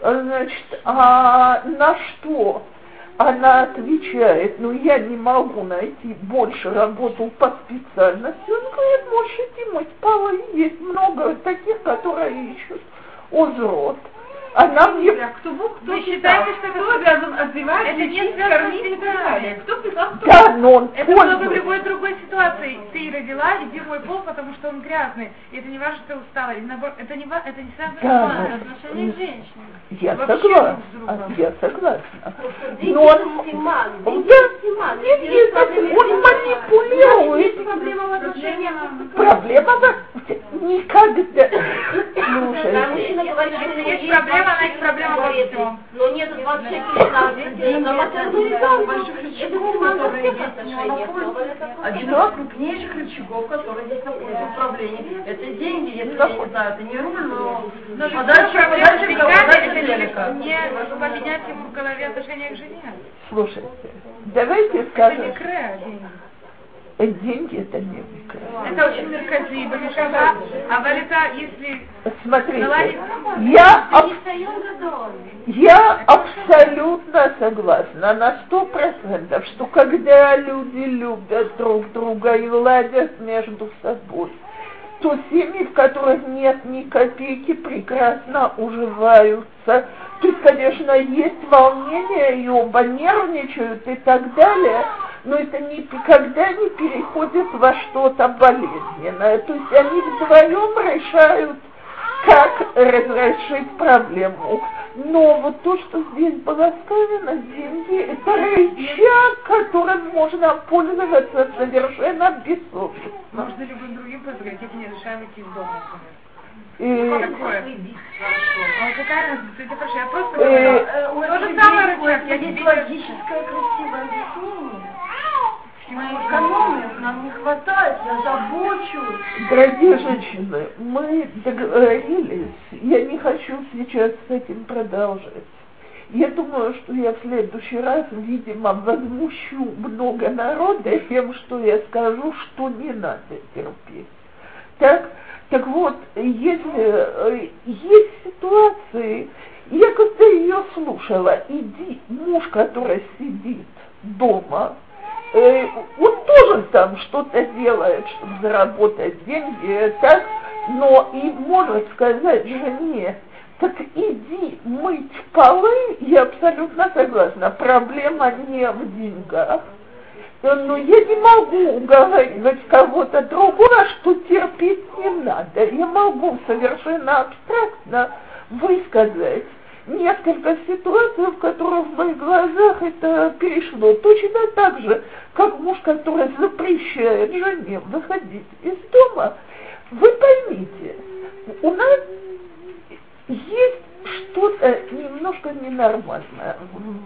Значит, а на что она отвечает, ну я не могу найти больше работу по специальности. Он говорит, можешь идти мыть полы, есть много таких, которые ищут узрот. Она мне А кто Бог, кто Вы считаете, что это- кто обязан одевать, Это не лечить, связано с кормить и так далее? Кто писал, кто Да, но он Это много пользуется. другой другой ситуации. Ты родила, иди мой пол, потому что он грязный. И это не важно, что ты устала. Это не ва- это не связано Да, с ну, Это отношение к женщине. Я Вообще согласна, с я согласна. Но он, Да, стиман. нет, нет, он манипулирует. Проблема в отношениях. Проблема в- никогда. Него есть проблема, 20 значит, проблема во шекелей всем. Но нет 20 шекелей на. Один из крупнейших рычагов, который есть на пользу управления. Это деньги, если я не знаю, это не руль, но Но подача, проблема подача, подача телека. не, не поменять ему в голове отношение к жене. слушайте, давайте Это скажем, микро деньги деньги это не микро. Это очень меркантильно. А валита, если... Смотрите, я, аб... я абсолютно согласна на сто процентов, что когда люди любят друг друга и ладят между собой, то семьи, в которых нет ни копейки, прекрасно уживаются есть, конечно, есть волнение, и оба нервничают и так далее, но это никогда не переходит во что-то болезненное. То есть они вдвоем решают, как разрешить проблему. Но вот то, что здесь было сказано, деньги, это рычаг, которым можно пользоваться совершенно бессовестно. Можно любым другим позволить, не решаем идти из дома, например. И- Что такое? А какая разница? Это хорошо, я просто Э, говорю. Э, То же самое я тебе- логическое красивое объяснение. Мы экономим, нам не хватает, я забочусь. Дорогие женщины, мы договорились, я не хочу сейчас с этим продолжать. Я думаю, что я в следующий раз, видимо, возмущу много народа тем, что я скажу, что не надо терпеть. Так, так вот, если э, есть ситуации, я когда ее слушала, иди, муж, который сидит дома, э, он тоже там что-то делает, чтобы заработать деньги, так, но и может сказать жене, так иди мыть полы, я абсолютно согласна, проблема не в деньгах. Э, Но я не могу уговаривать кого-то другого, что терпеть не надо. Я могу совершенно абстрактно высказать несколько ситуаций, в которых в моих глазах это перешло. Точно так же, как муж, который запрещает жене выходить из дома. Вы поймите, у нас есть что-то немножко ненормальное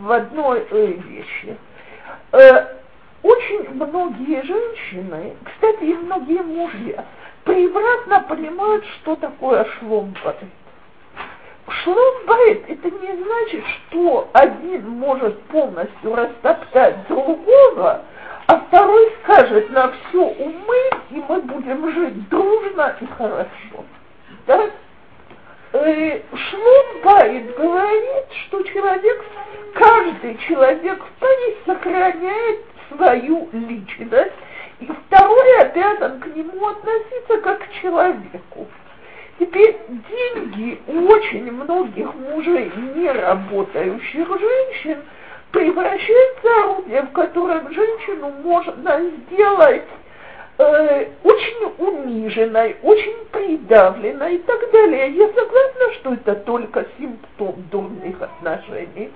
в одной э, вещи. Очень многие женщины, кстати, и многие мужья, превратно понимают, что такое шломбайт. Шломбайт это не значит, что один может полностью растоптать другого, а второй скажет на все умы, и мы будем жить дружно и хорошо. Да? Э, Шломбайт говорит, что человек, каждый человек в паре сохраняет свою личность, и второй обязан к нему относиться как к человеку. Теперь деньги у очень многих мужей не работающих женщин превращаются в орудие, в котором женщину можно сделать э, очень униженной, очень придавленной и так далее. Я согласна, что это только симптом дурных отношений.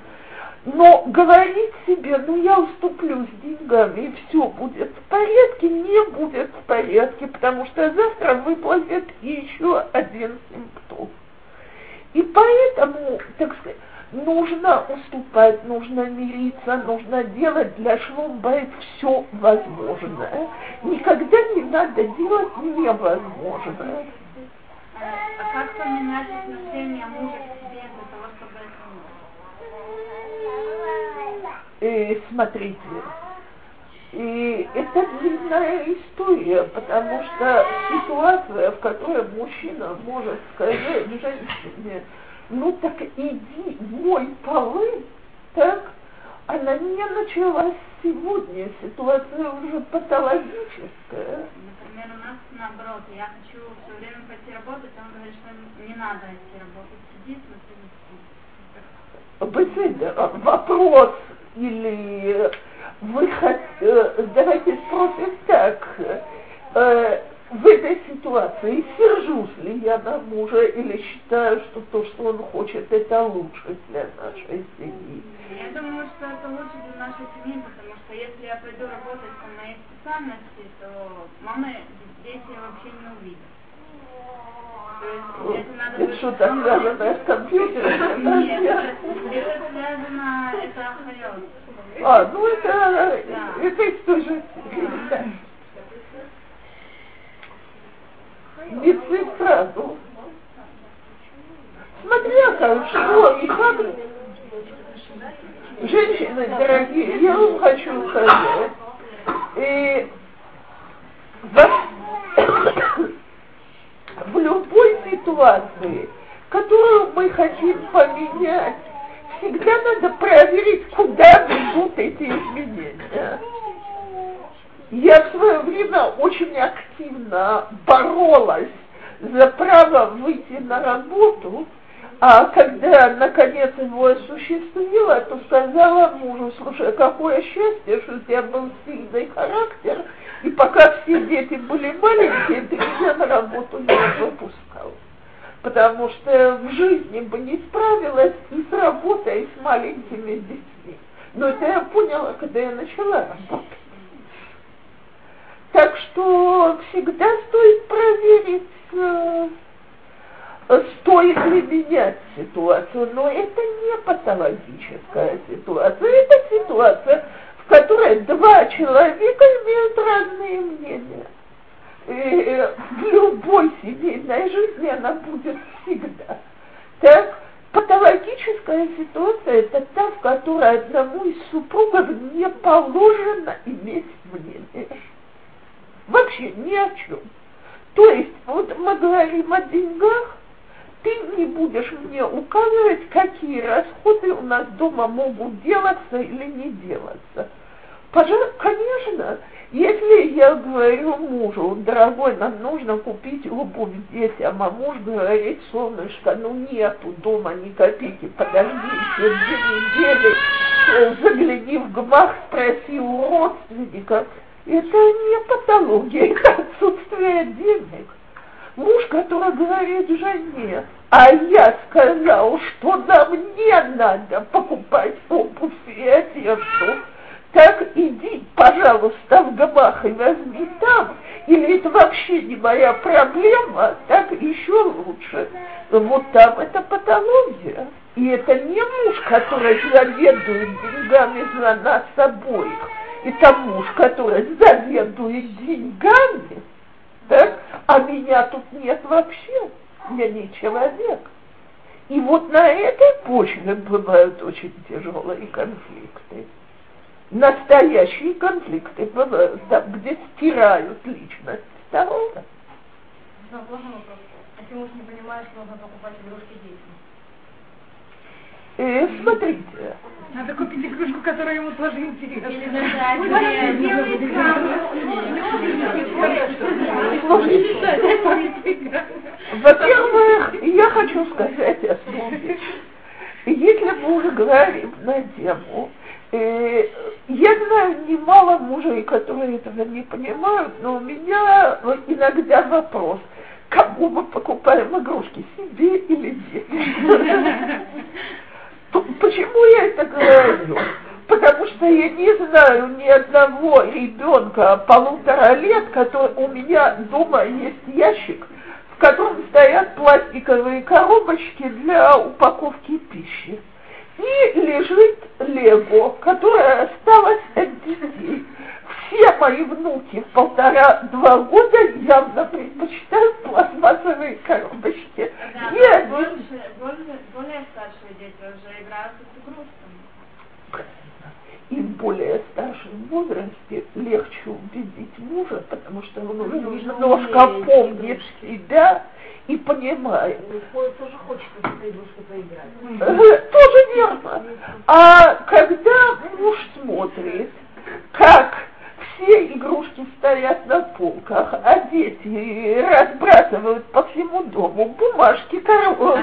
Но говорить себе, ну я уступлю с деньгами и все будет в порядке, не будет в порядке, потому что завтра выплатят еще один симптом. И поэтому, так сказать, нужно уступать, нужно мириться, нужно делать для шломбайт все возможное. Никогда не надо делать невозможное. А как поменять отношение мужа к себе э, смотрите, и это длинная история, потому что ситуация, в которой мужчина может сказать женщине, ну так иди мой полы, так, она не началась сегодня, ситуация уже патологическая. Например, у нас наоборот, я хочу все время пойти работать, он говорит, что не надо идти работать, сиди, смотри. Беседа, вопрос или выход, э, давайте спросим так, э, в этой ситуации сержусь ли я на мужа или считаю, что то, что он хочет, это лучше для нашей семьи? Я думаю, что это лучше для нашей семьи, потому что если я пойду работать по моей специальности, то мамы дети вообще не увидят. Это что-то связанное с компьютером? Нет, это связано, это охайот. А, ну это, это из той же да. Медсестра, ну. Смотря как, что и как. Женщины дорогие, я вам хочу сказать, и в любой ситуации, которую мы хотим поменять, всегда надо проверить, куда ведут эти изменения. Я в свое время очень активно боролась за право выйти на работу, а когда наконец его осуществила, то сказала мужу, слушай, какое счастье, что у тебя был сильный характер, и пока все дети были маленькие, ты меня на работу не выпускал. Потому что в жизни бы не справилась и с работой, и с маленькими детьми. Но это я поняла, когда я начала работать. Так что всегда стоит проверить, э, стоит ли менять ситуацию, но это не патологическая ситуация, это ситуация, в которой два человека имеют разные мнения. И в любой семейной жизни она будет всегда. Так, патологическая ситуация – это та, в которой одному из супругов не положено иметь мнение. Вообще ни о чем. То есть, вот мы говорим о деньгах, ты не будешь мне указывать, какие расходы у нас дома могут делаться или не делаться. Пожалуйста, конечно, если я говорю мужу, дорогой, нам нужно купить обувь детям, а муж говорит, солнышко, ну нету дома ни копейки, подожди еще две недели, э, загляни в гмах, спроси у родственников, это не патология, это отсутствие денег. Муж, который говорит жене, а я сказал, что нам не надо покупать обувь и одежду, так иди, пожалуйста, в гамах и возьми там, или это вообще не моя проблема, так еще лучше. Вот там это патология. И это не муж, который заведует деньгами за нас обоих. Это муж, который заведует деньгами, так? а меня тут нет вообще. Я не человек. И вот на этой почве бывают очень тяжелые конфликты. Настоящие конфликты бывают там, где стирают личность второго. А ты муж не понимаешь, что нужно покупать игрушки детям? Э, смотрите. Надо купить игрушку, которая ему тоже интересна. Или даже Во-первых, я хочу сказать одну вещь. Если мы уже говорим на тему, э, я знаю немало мужей, которые этого не понимают, но у меня иногда вопрос, кому мы покупаем игрушки, себе или детям? Почему я это говорю? Потому что я не знаю ни одного ребенка полутора лет, который у меня дома есть ящик, в котором стоят пластиковые коробочки для упаковки пищи. И лежит лего, которое осталось от детей. Все мои внуки в полтора-два года явно предпочитают пластмассовые коробочки. Да, но больше, больше, более старшие дети уже играются с игрушками. и в более старшем возрасте легче убедить мужа, потому что он уже немножко помнит себя и понимает. тоже хочет с этой игрушкой поиграть. Э, Тоже верно. А когда муж смотрит, как все игрушки стоят на полках, а дети разбрасывают по всему дому бумажки, коробки,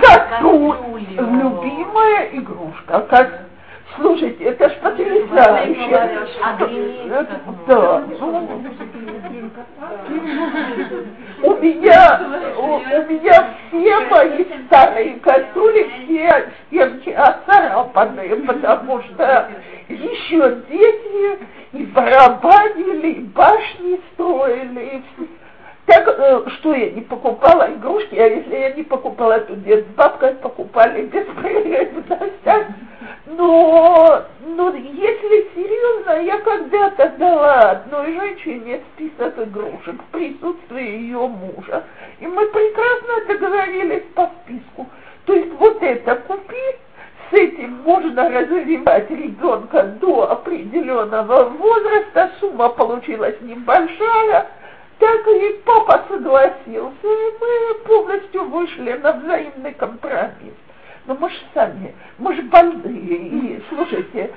как тут любимая игрушка, как Слушайте, это ж потрясающе. Это- Да. У меня, у, у меня все мои старые кастрюли, все стенки оцарапанные, потому что еще дети и барабанили, и башни строили, и все. Так э, что я не покупала игрушки, а если я не покупала, то дед с бабкой покупали так. Но, но если серьезно, я когда-то дала одной женщине список игрушек в присутствии ее мужа. И мы прекрасно договорились по списку. То есть вот это купи, с этим можно развивать ребенка до определенного возраста, сумма получилась небольшая, так и папа согласился, и мы полностью вышли на взаимный компромисс. Но мы же сами, мы же больные. И слушайте,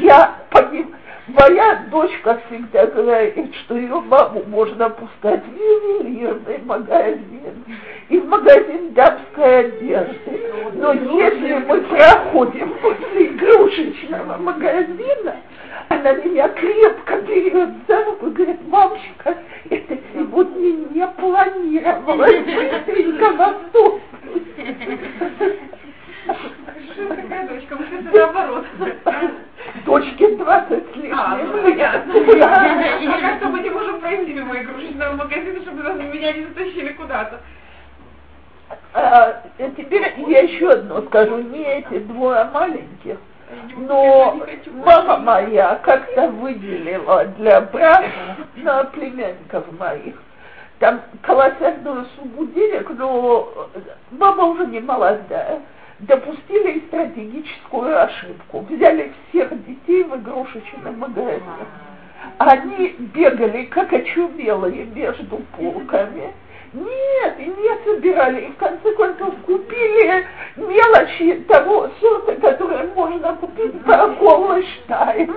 я понимаю, моя дочка всегда говорит, что ее маму можно пускать в ювелирный магазин и в магазин дамской одежды. Но если мы проходим после игрушечного магазина, она меня крепко берет за руку и говорит, мамочка, это сегодня не планировалось, быстренько в такая дочка? Мы это наоборот. Дочке 20 с А, ну, лет. понятно. А как-то мы не можем пройти мимо игрушечного магазина, чтобы меня не затащили куда-то. А, э, теперь я еще одно скажу, не эти двое маленьких, но мама моя как-то выделила для брата на племянников моих там колоссальную сумму денег, но мама уже не молодая. Допустили стратегическую ошибку. Взяли всех детей в игрушечном магазине. Они бегали, как очумелые, между полками. Нет, и не собирали. И в конце концов купили мелочи того сорта, которые можно купить по Голлштайм.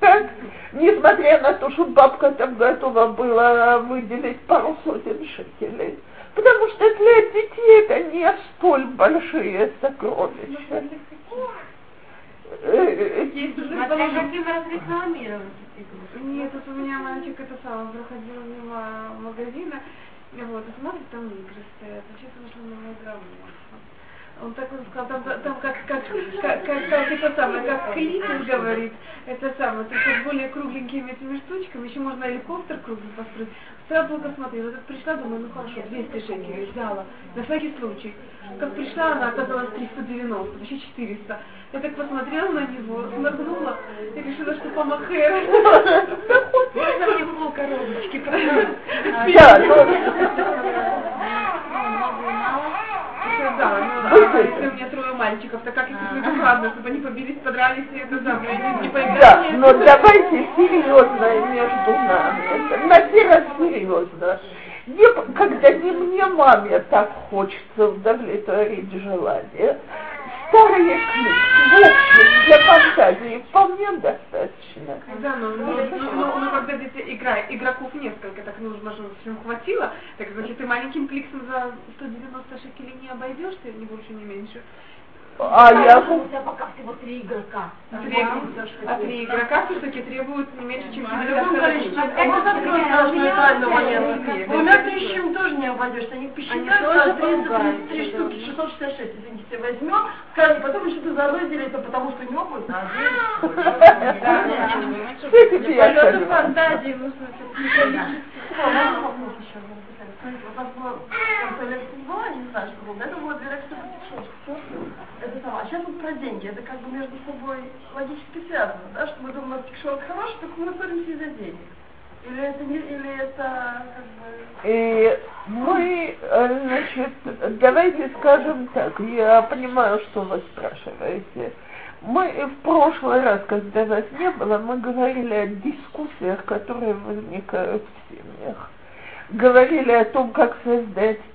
Так? Несмотря на то, что бабка там готова была выделить пару сотен шекелей. Потому что для детей это не столь большие сокровища. Есть уже Смотря положение. каким разрекламировать. Нет, тут у меня мальчик это самое проходил мимо магазина, Вот, и смотрит, там игры стоят. Сейчас вышла новая драма. Он так он сказал, там, там как, как, как, как, как это самое, как клининг говорит, это самое, только с более кругленькими этими штучками, еще можно геликоптер круглый построить. Сразу долго смотрела, так пришла, думаю, ну хорошо, 200 шекелей взяла, на всякий случай. Как пришла, она оказалась 390, вообще 400. Я так посмотрела на него, сморгнула и решила, что помахер. Можно мне пол коробочки Да, да, ну, а если у меня трое мальчиков, то как их ладно, чтобы они побились, подрались и это самое, не, не поиграли. Да, но давайте серьезно между нами. На первый серьезно. Не, когда не мне, маме, так хочется удовлетворить желание, старые книги, в общем, для фантазии вполне достаточно. Да, но, но, но, но, когда здесь игра, игроков несколько, так нужно же, всем хватило, так значит ты маленьким кликсом за 190 шекелей не обойдешься, ни больше, ни меньше. А я... У тебя пока всего три игрока. Три, а три игрока все-таки требуют не меньше, чем 50 Вот открой страшную тайну военных. Двумя тысячами тоже не обойдешься. Они посчитают, что 33 штуки, 666, извините, возьмем. Скажем, потом еще ты заодно это потому что неопытно, а Полеты фантазии нужно вот было лекции не не знаю, что было, это было две лекции это самое. А сейчас вот про деньги, это как бы между собой логически связано, да, что мы думаем, что тикшот хороший, только мы ссоримся из-за денег. Или это не, или это как бы... И мы, значит, давайте скажем так, я понимаю, что вы спрашиваете. Мы в прошлый раз, когда вас не было, мы говорили о дискуссиях, которые возникают в семьях говорили о том, как создать э,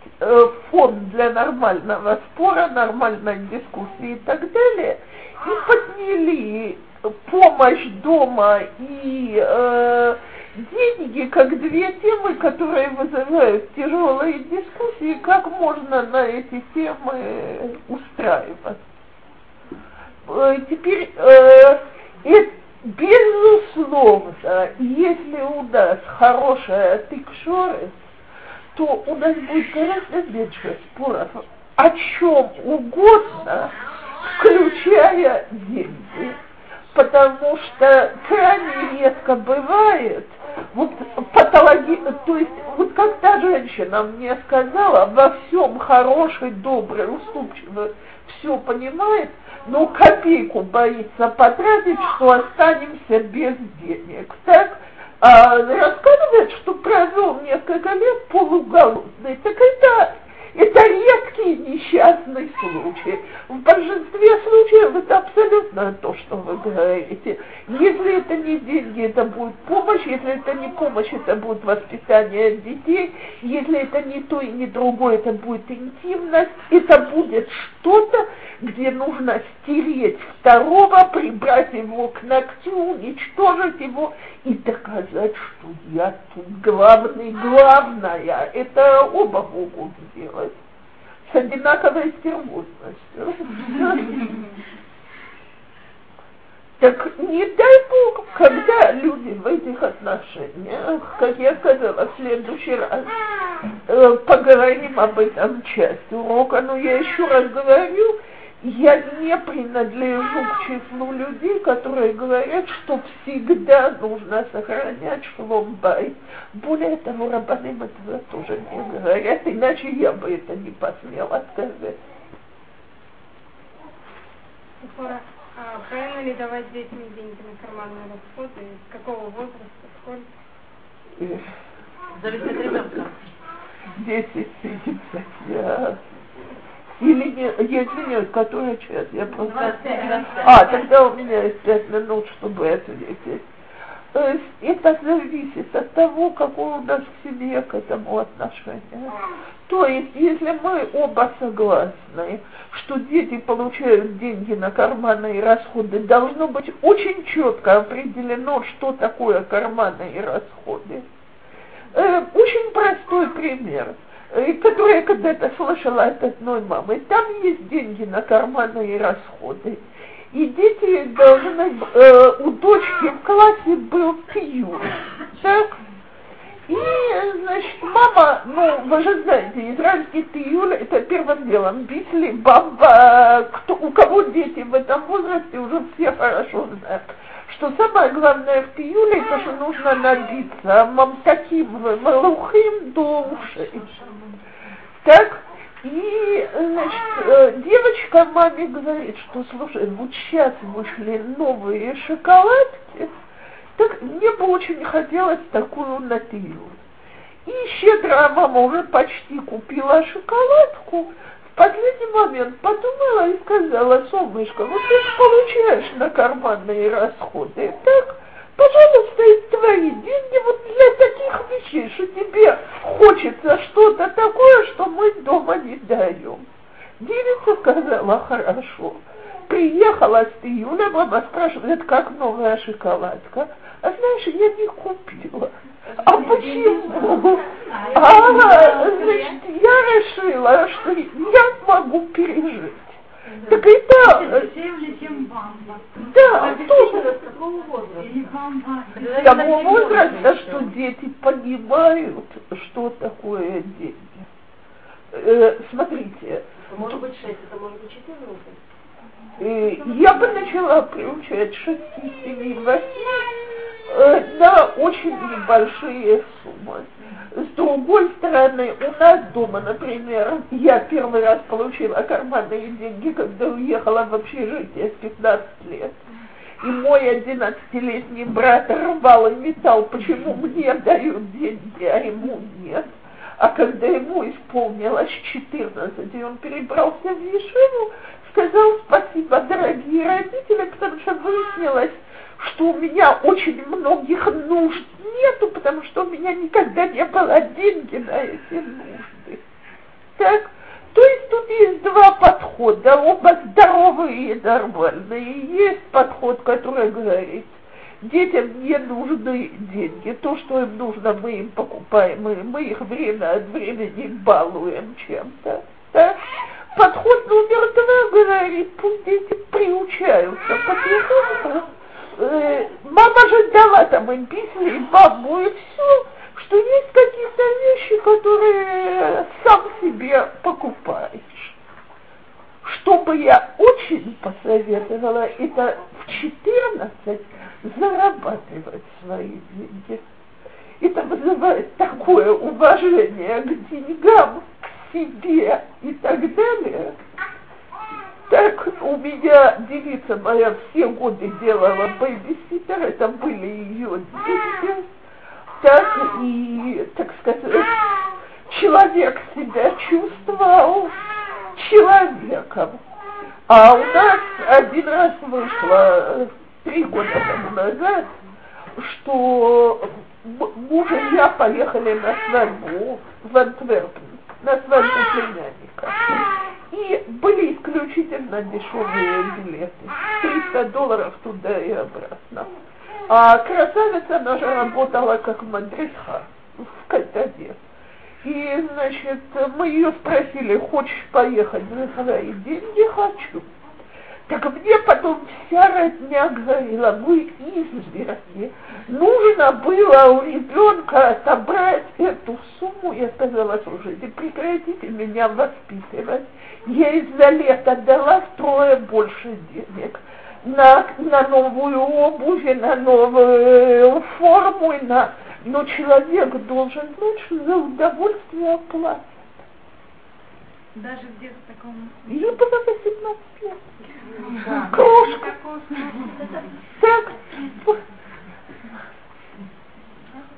фон для нормального спора, нормальной дискуссии и так далее, и подняли помощь дома и э, деньги как две темы, которые вызывают тяжелые дискуссии, как можно на эти темы устраиваться. Э, теперь э, это Безусловно, если у нас хорошая тыкшоры, то у нас будет гораздо меньше споров о чем угодно, включая деньги. Потому что крайне редко бывает, вот патологи, то есть вот та женщина мне сказала, во всем хороший, добрый, уступчивый, все понимает, но копейку боится потратить, что останемся без денег. Так, а, рассказывает, что провел несколько лет полуголодный. Так это это редкий несчастный случай. В большинстве случаев это абсолютно то, что вы говорите. Если это не деньги, это будет помощь. Если это не помощь, это будет воспитание детей. Если это не то и не другое, это будет интимность. Это будет что-то, где нужно стереть второго, прибрать его к ногтю, уничтожить его и доказать, что я тут главный, главная. Это оба могут сделать с одинаковой стервозностью. Так не дай Бог, когда люди в этих отношениях, как я сказала в следующий раз, э, поговорим об этом часть урока, но я еще раз говорю, я не принадлежу к числу людей, которые говорят, что всегда нужно сохранять шломбай. Более того, рабаним этого тоже не говорят, иначе я бы это не посмела сказать. А правильно ли давать детям деньги на карманные расходы? С какого возраста? Сколько? Зависит от ребенка. Десять тысяч я или не, я извиняюсь, который час? Я просто... 25, 25. А, тогда у меня есть пять минут, чтобы ответить. Это зависит от того, какое у нас к себе к этому отношение. То есть, если мы оба согласны, что дети получают деньги на карманные расходы, должно быть очень четко определено, что такое карманные расходы. Э, очень простой пример которую я когда-то слышала от одной мамы. Там есть деньги на карманные расходы. И дети должны, э, у дочки в классе был пью, так? И значит, мама, ну, вы же знаете, израильский тиюль это первым делом. Если баба, кто, у кого дети в этом возрасте, уже все хорошо знают, что самое главное в тиюле, это что нужно набиться мамтаким, малухим до ушей. Так, и, значит, э, девочка маме говорит, что, слушай, вот сейчас вышли новые шоколадки, так мне бы очень хотелось такую натию. И щедрая мама уже почти купила шоколадку, последний момент подумала и сказала, солнышко, вот ты получаешь на карманные расходы, так, пожалуйста, это твои деньги вот для таких вещей, что тебе хочется что-то такое, что мы дома не даем. Девица сказала, хорошо. Приехала с июля, мама спрашивает, как новая шоколадка. А знаешь, я не купила. А почему? А, значит, я решила, что я могу пережить. Так это... Дешевле, чем бамба. Да, тоже С какого возраста? Того возраста, что дети понимают, что такое деньги. Э, смотрите, Может быть 6, это может быть 14. Я бы начала приучать 6, 7, 8 э, на очень небольшие суммы. С другой стороны, у нас дома, например, я первый раз получила карманные деньги, когда уехала в общежитие с 15 лет. И мой 11-летний брат рвал и металл, почему мне дают деньги, а ему нет. А когда ему исполнилось 14, и он перебрался в Ешиву, сказал спасибо, дорогие родители, потому что выяснилось, что у меня очень многих нужд нету, потому что у меня никогда не было деньги на эти нужды. Так, то есть тут есть два подхода, оба здоровые и нормальные. Есть подход, который говорит, детям не нужны деньги, то, что им нужно, мы им покупаем, и мы их время от времени балуем чем-то. Так? Подход номер два говорит, пусть дети приучаются потихоньку э, мама же дала там им письма и бабу, и все, что есть какие-то вещи, которые сам себе покупаешь. Что бы я очень посоветовала, это в 14 зарабатывать свои деньги. Это вызывает такое уважение к деньгам, себе и так далее. Так у меня девица моя все годы делала бэйбиситер, это были ее деньги. Так и, так сказать, человек себя чувствовал человеком. А у нас один раз вышло три года тому назад, что муж и я поехали на свадьбу в Антверпен, на свадьбу племянника. И были исключительно дешевые билеты. 300 долларов туда и обратно. А красавица наша работала как мадреха в Кальтаве. И, значит, мы ее спросили, хочешь поехать? Она сказала, и деньги хочу. Так мне потом вся родня говорила, вы изверги. Нужно было у ребенка отобрать эту сумму. Я сказала, слушайте, прекратите меня воспитывать. Я из-за лета дала втрое больше денег на, на новую обувь, и на новую форму, и на... но человек должен знать, что за удовольствие оплатит. Даже где-то таком... Ей было 18 лет. Смысла. Так,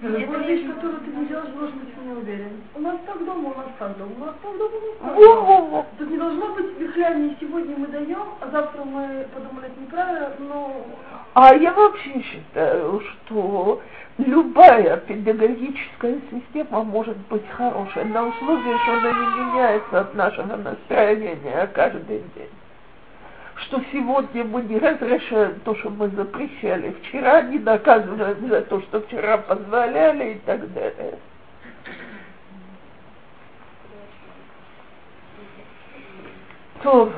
Это вещь, которую ты не делаешь, должен быть не уверен. У нас так дома, у нас так дома, у нас так дома, у нас так дома. Тут не должно быть вихляния, сегодня мы даем, а завтра мы подумали, это неправильно, но А я вообще считаю, что любая педагогическая система может быть хорошей на условии, что она не меняется от нашего настроения каждый день. Что сегодня мы не разрешаем то, что мы запрещали вчера, не наказываем за то, что вчера позволяли и так далее. То,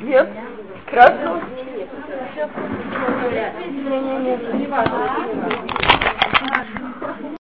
нет? Важно.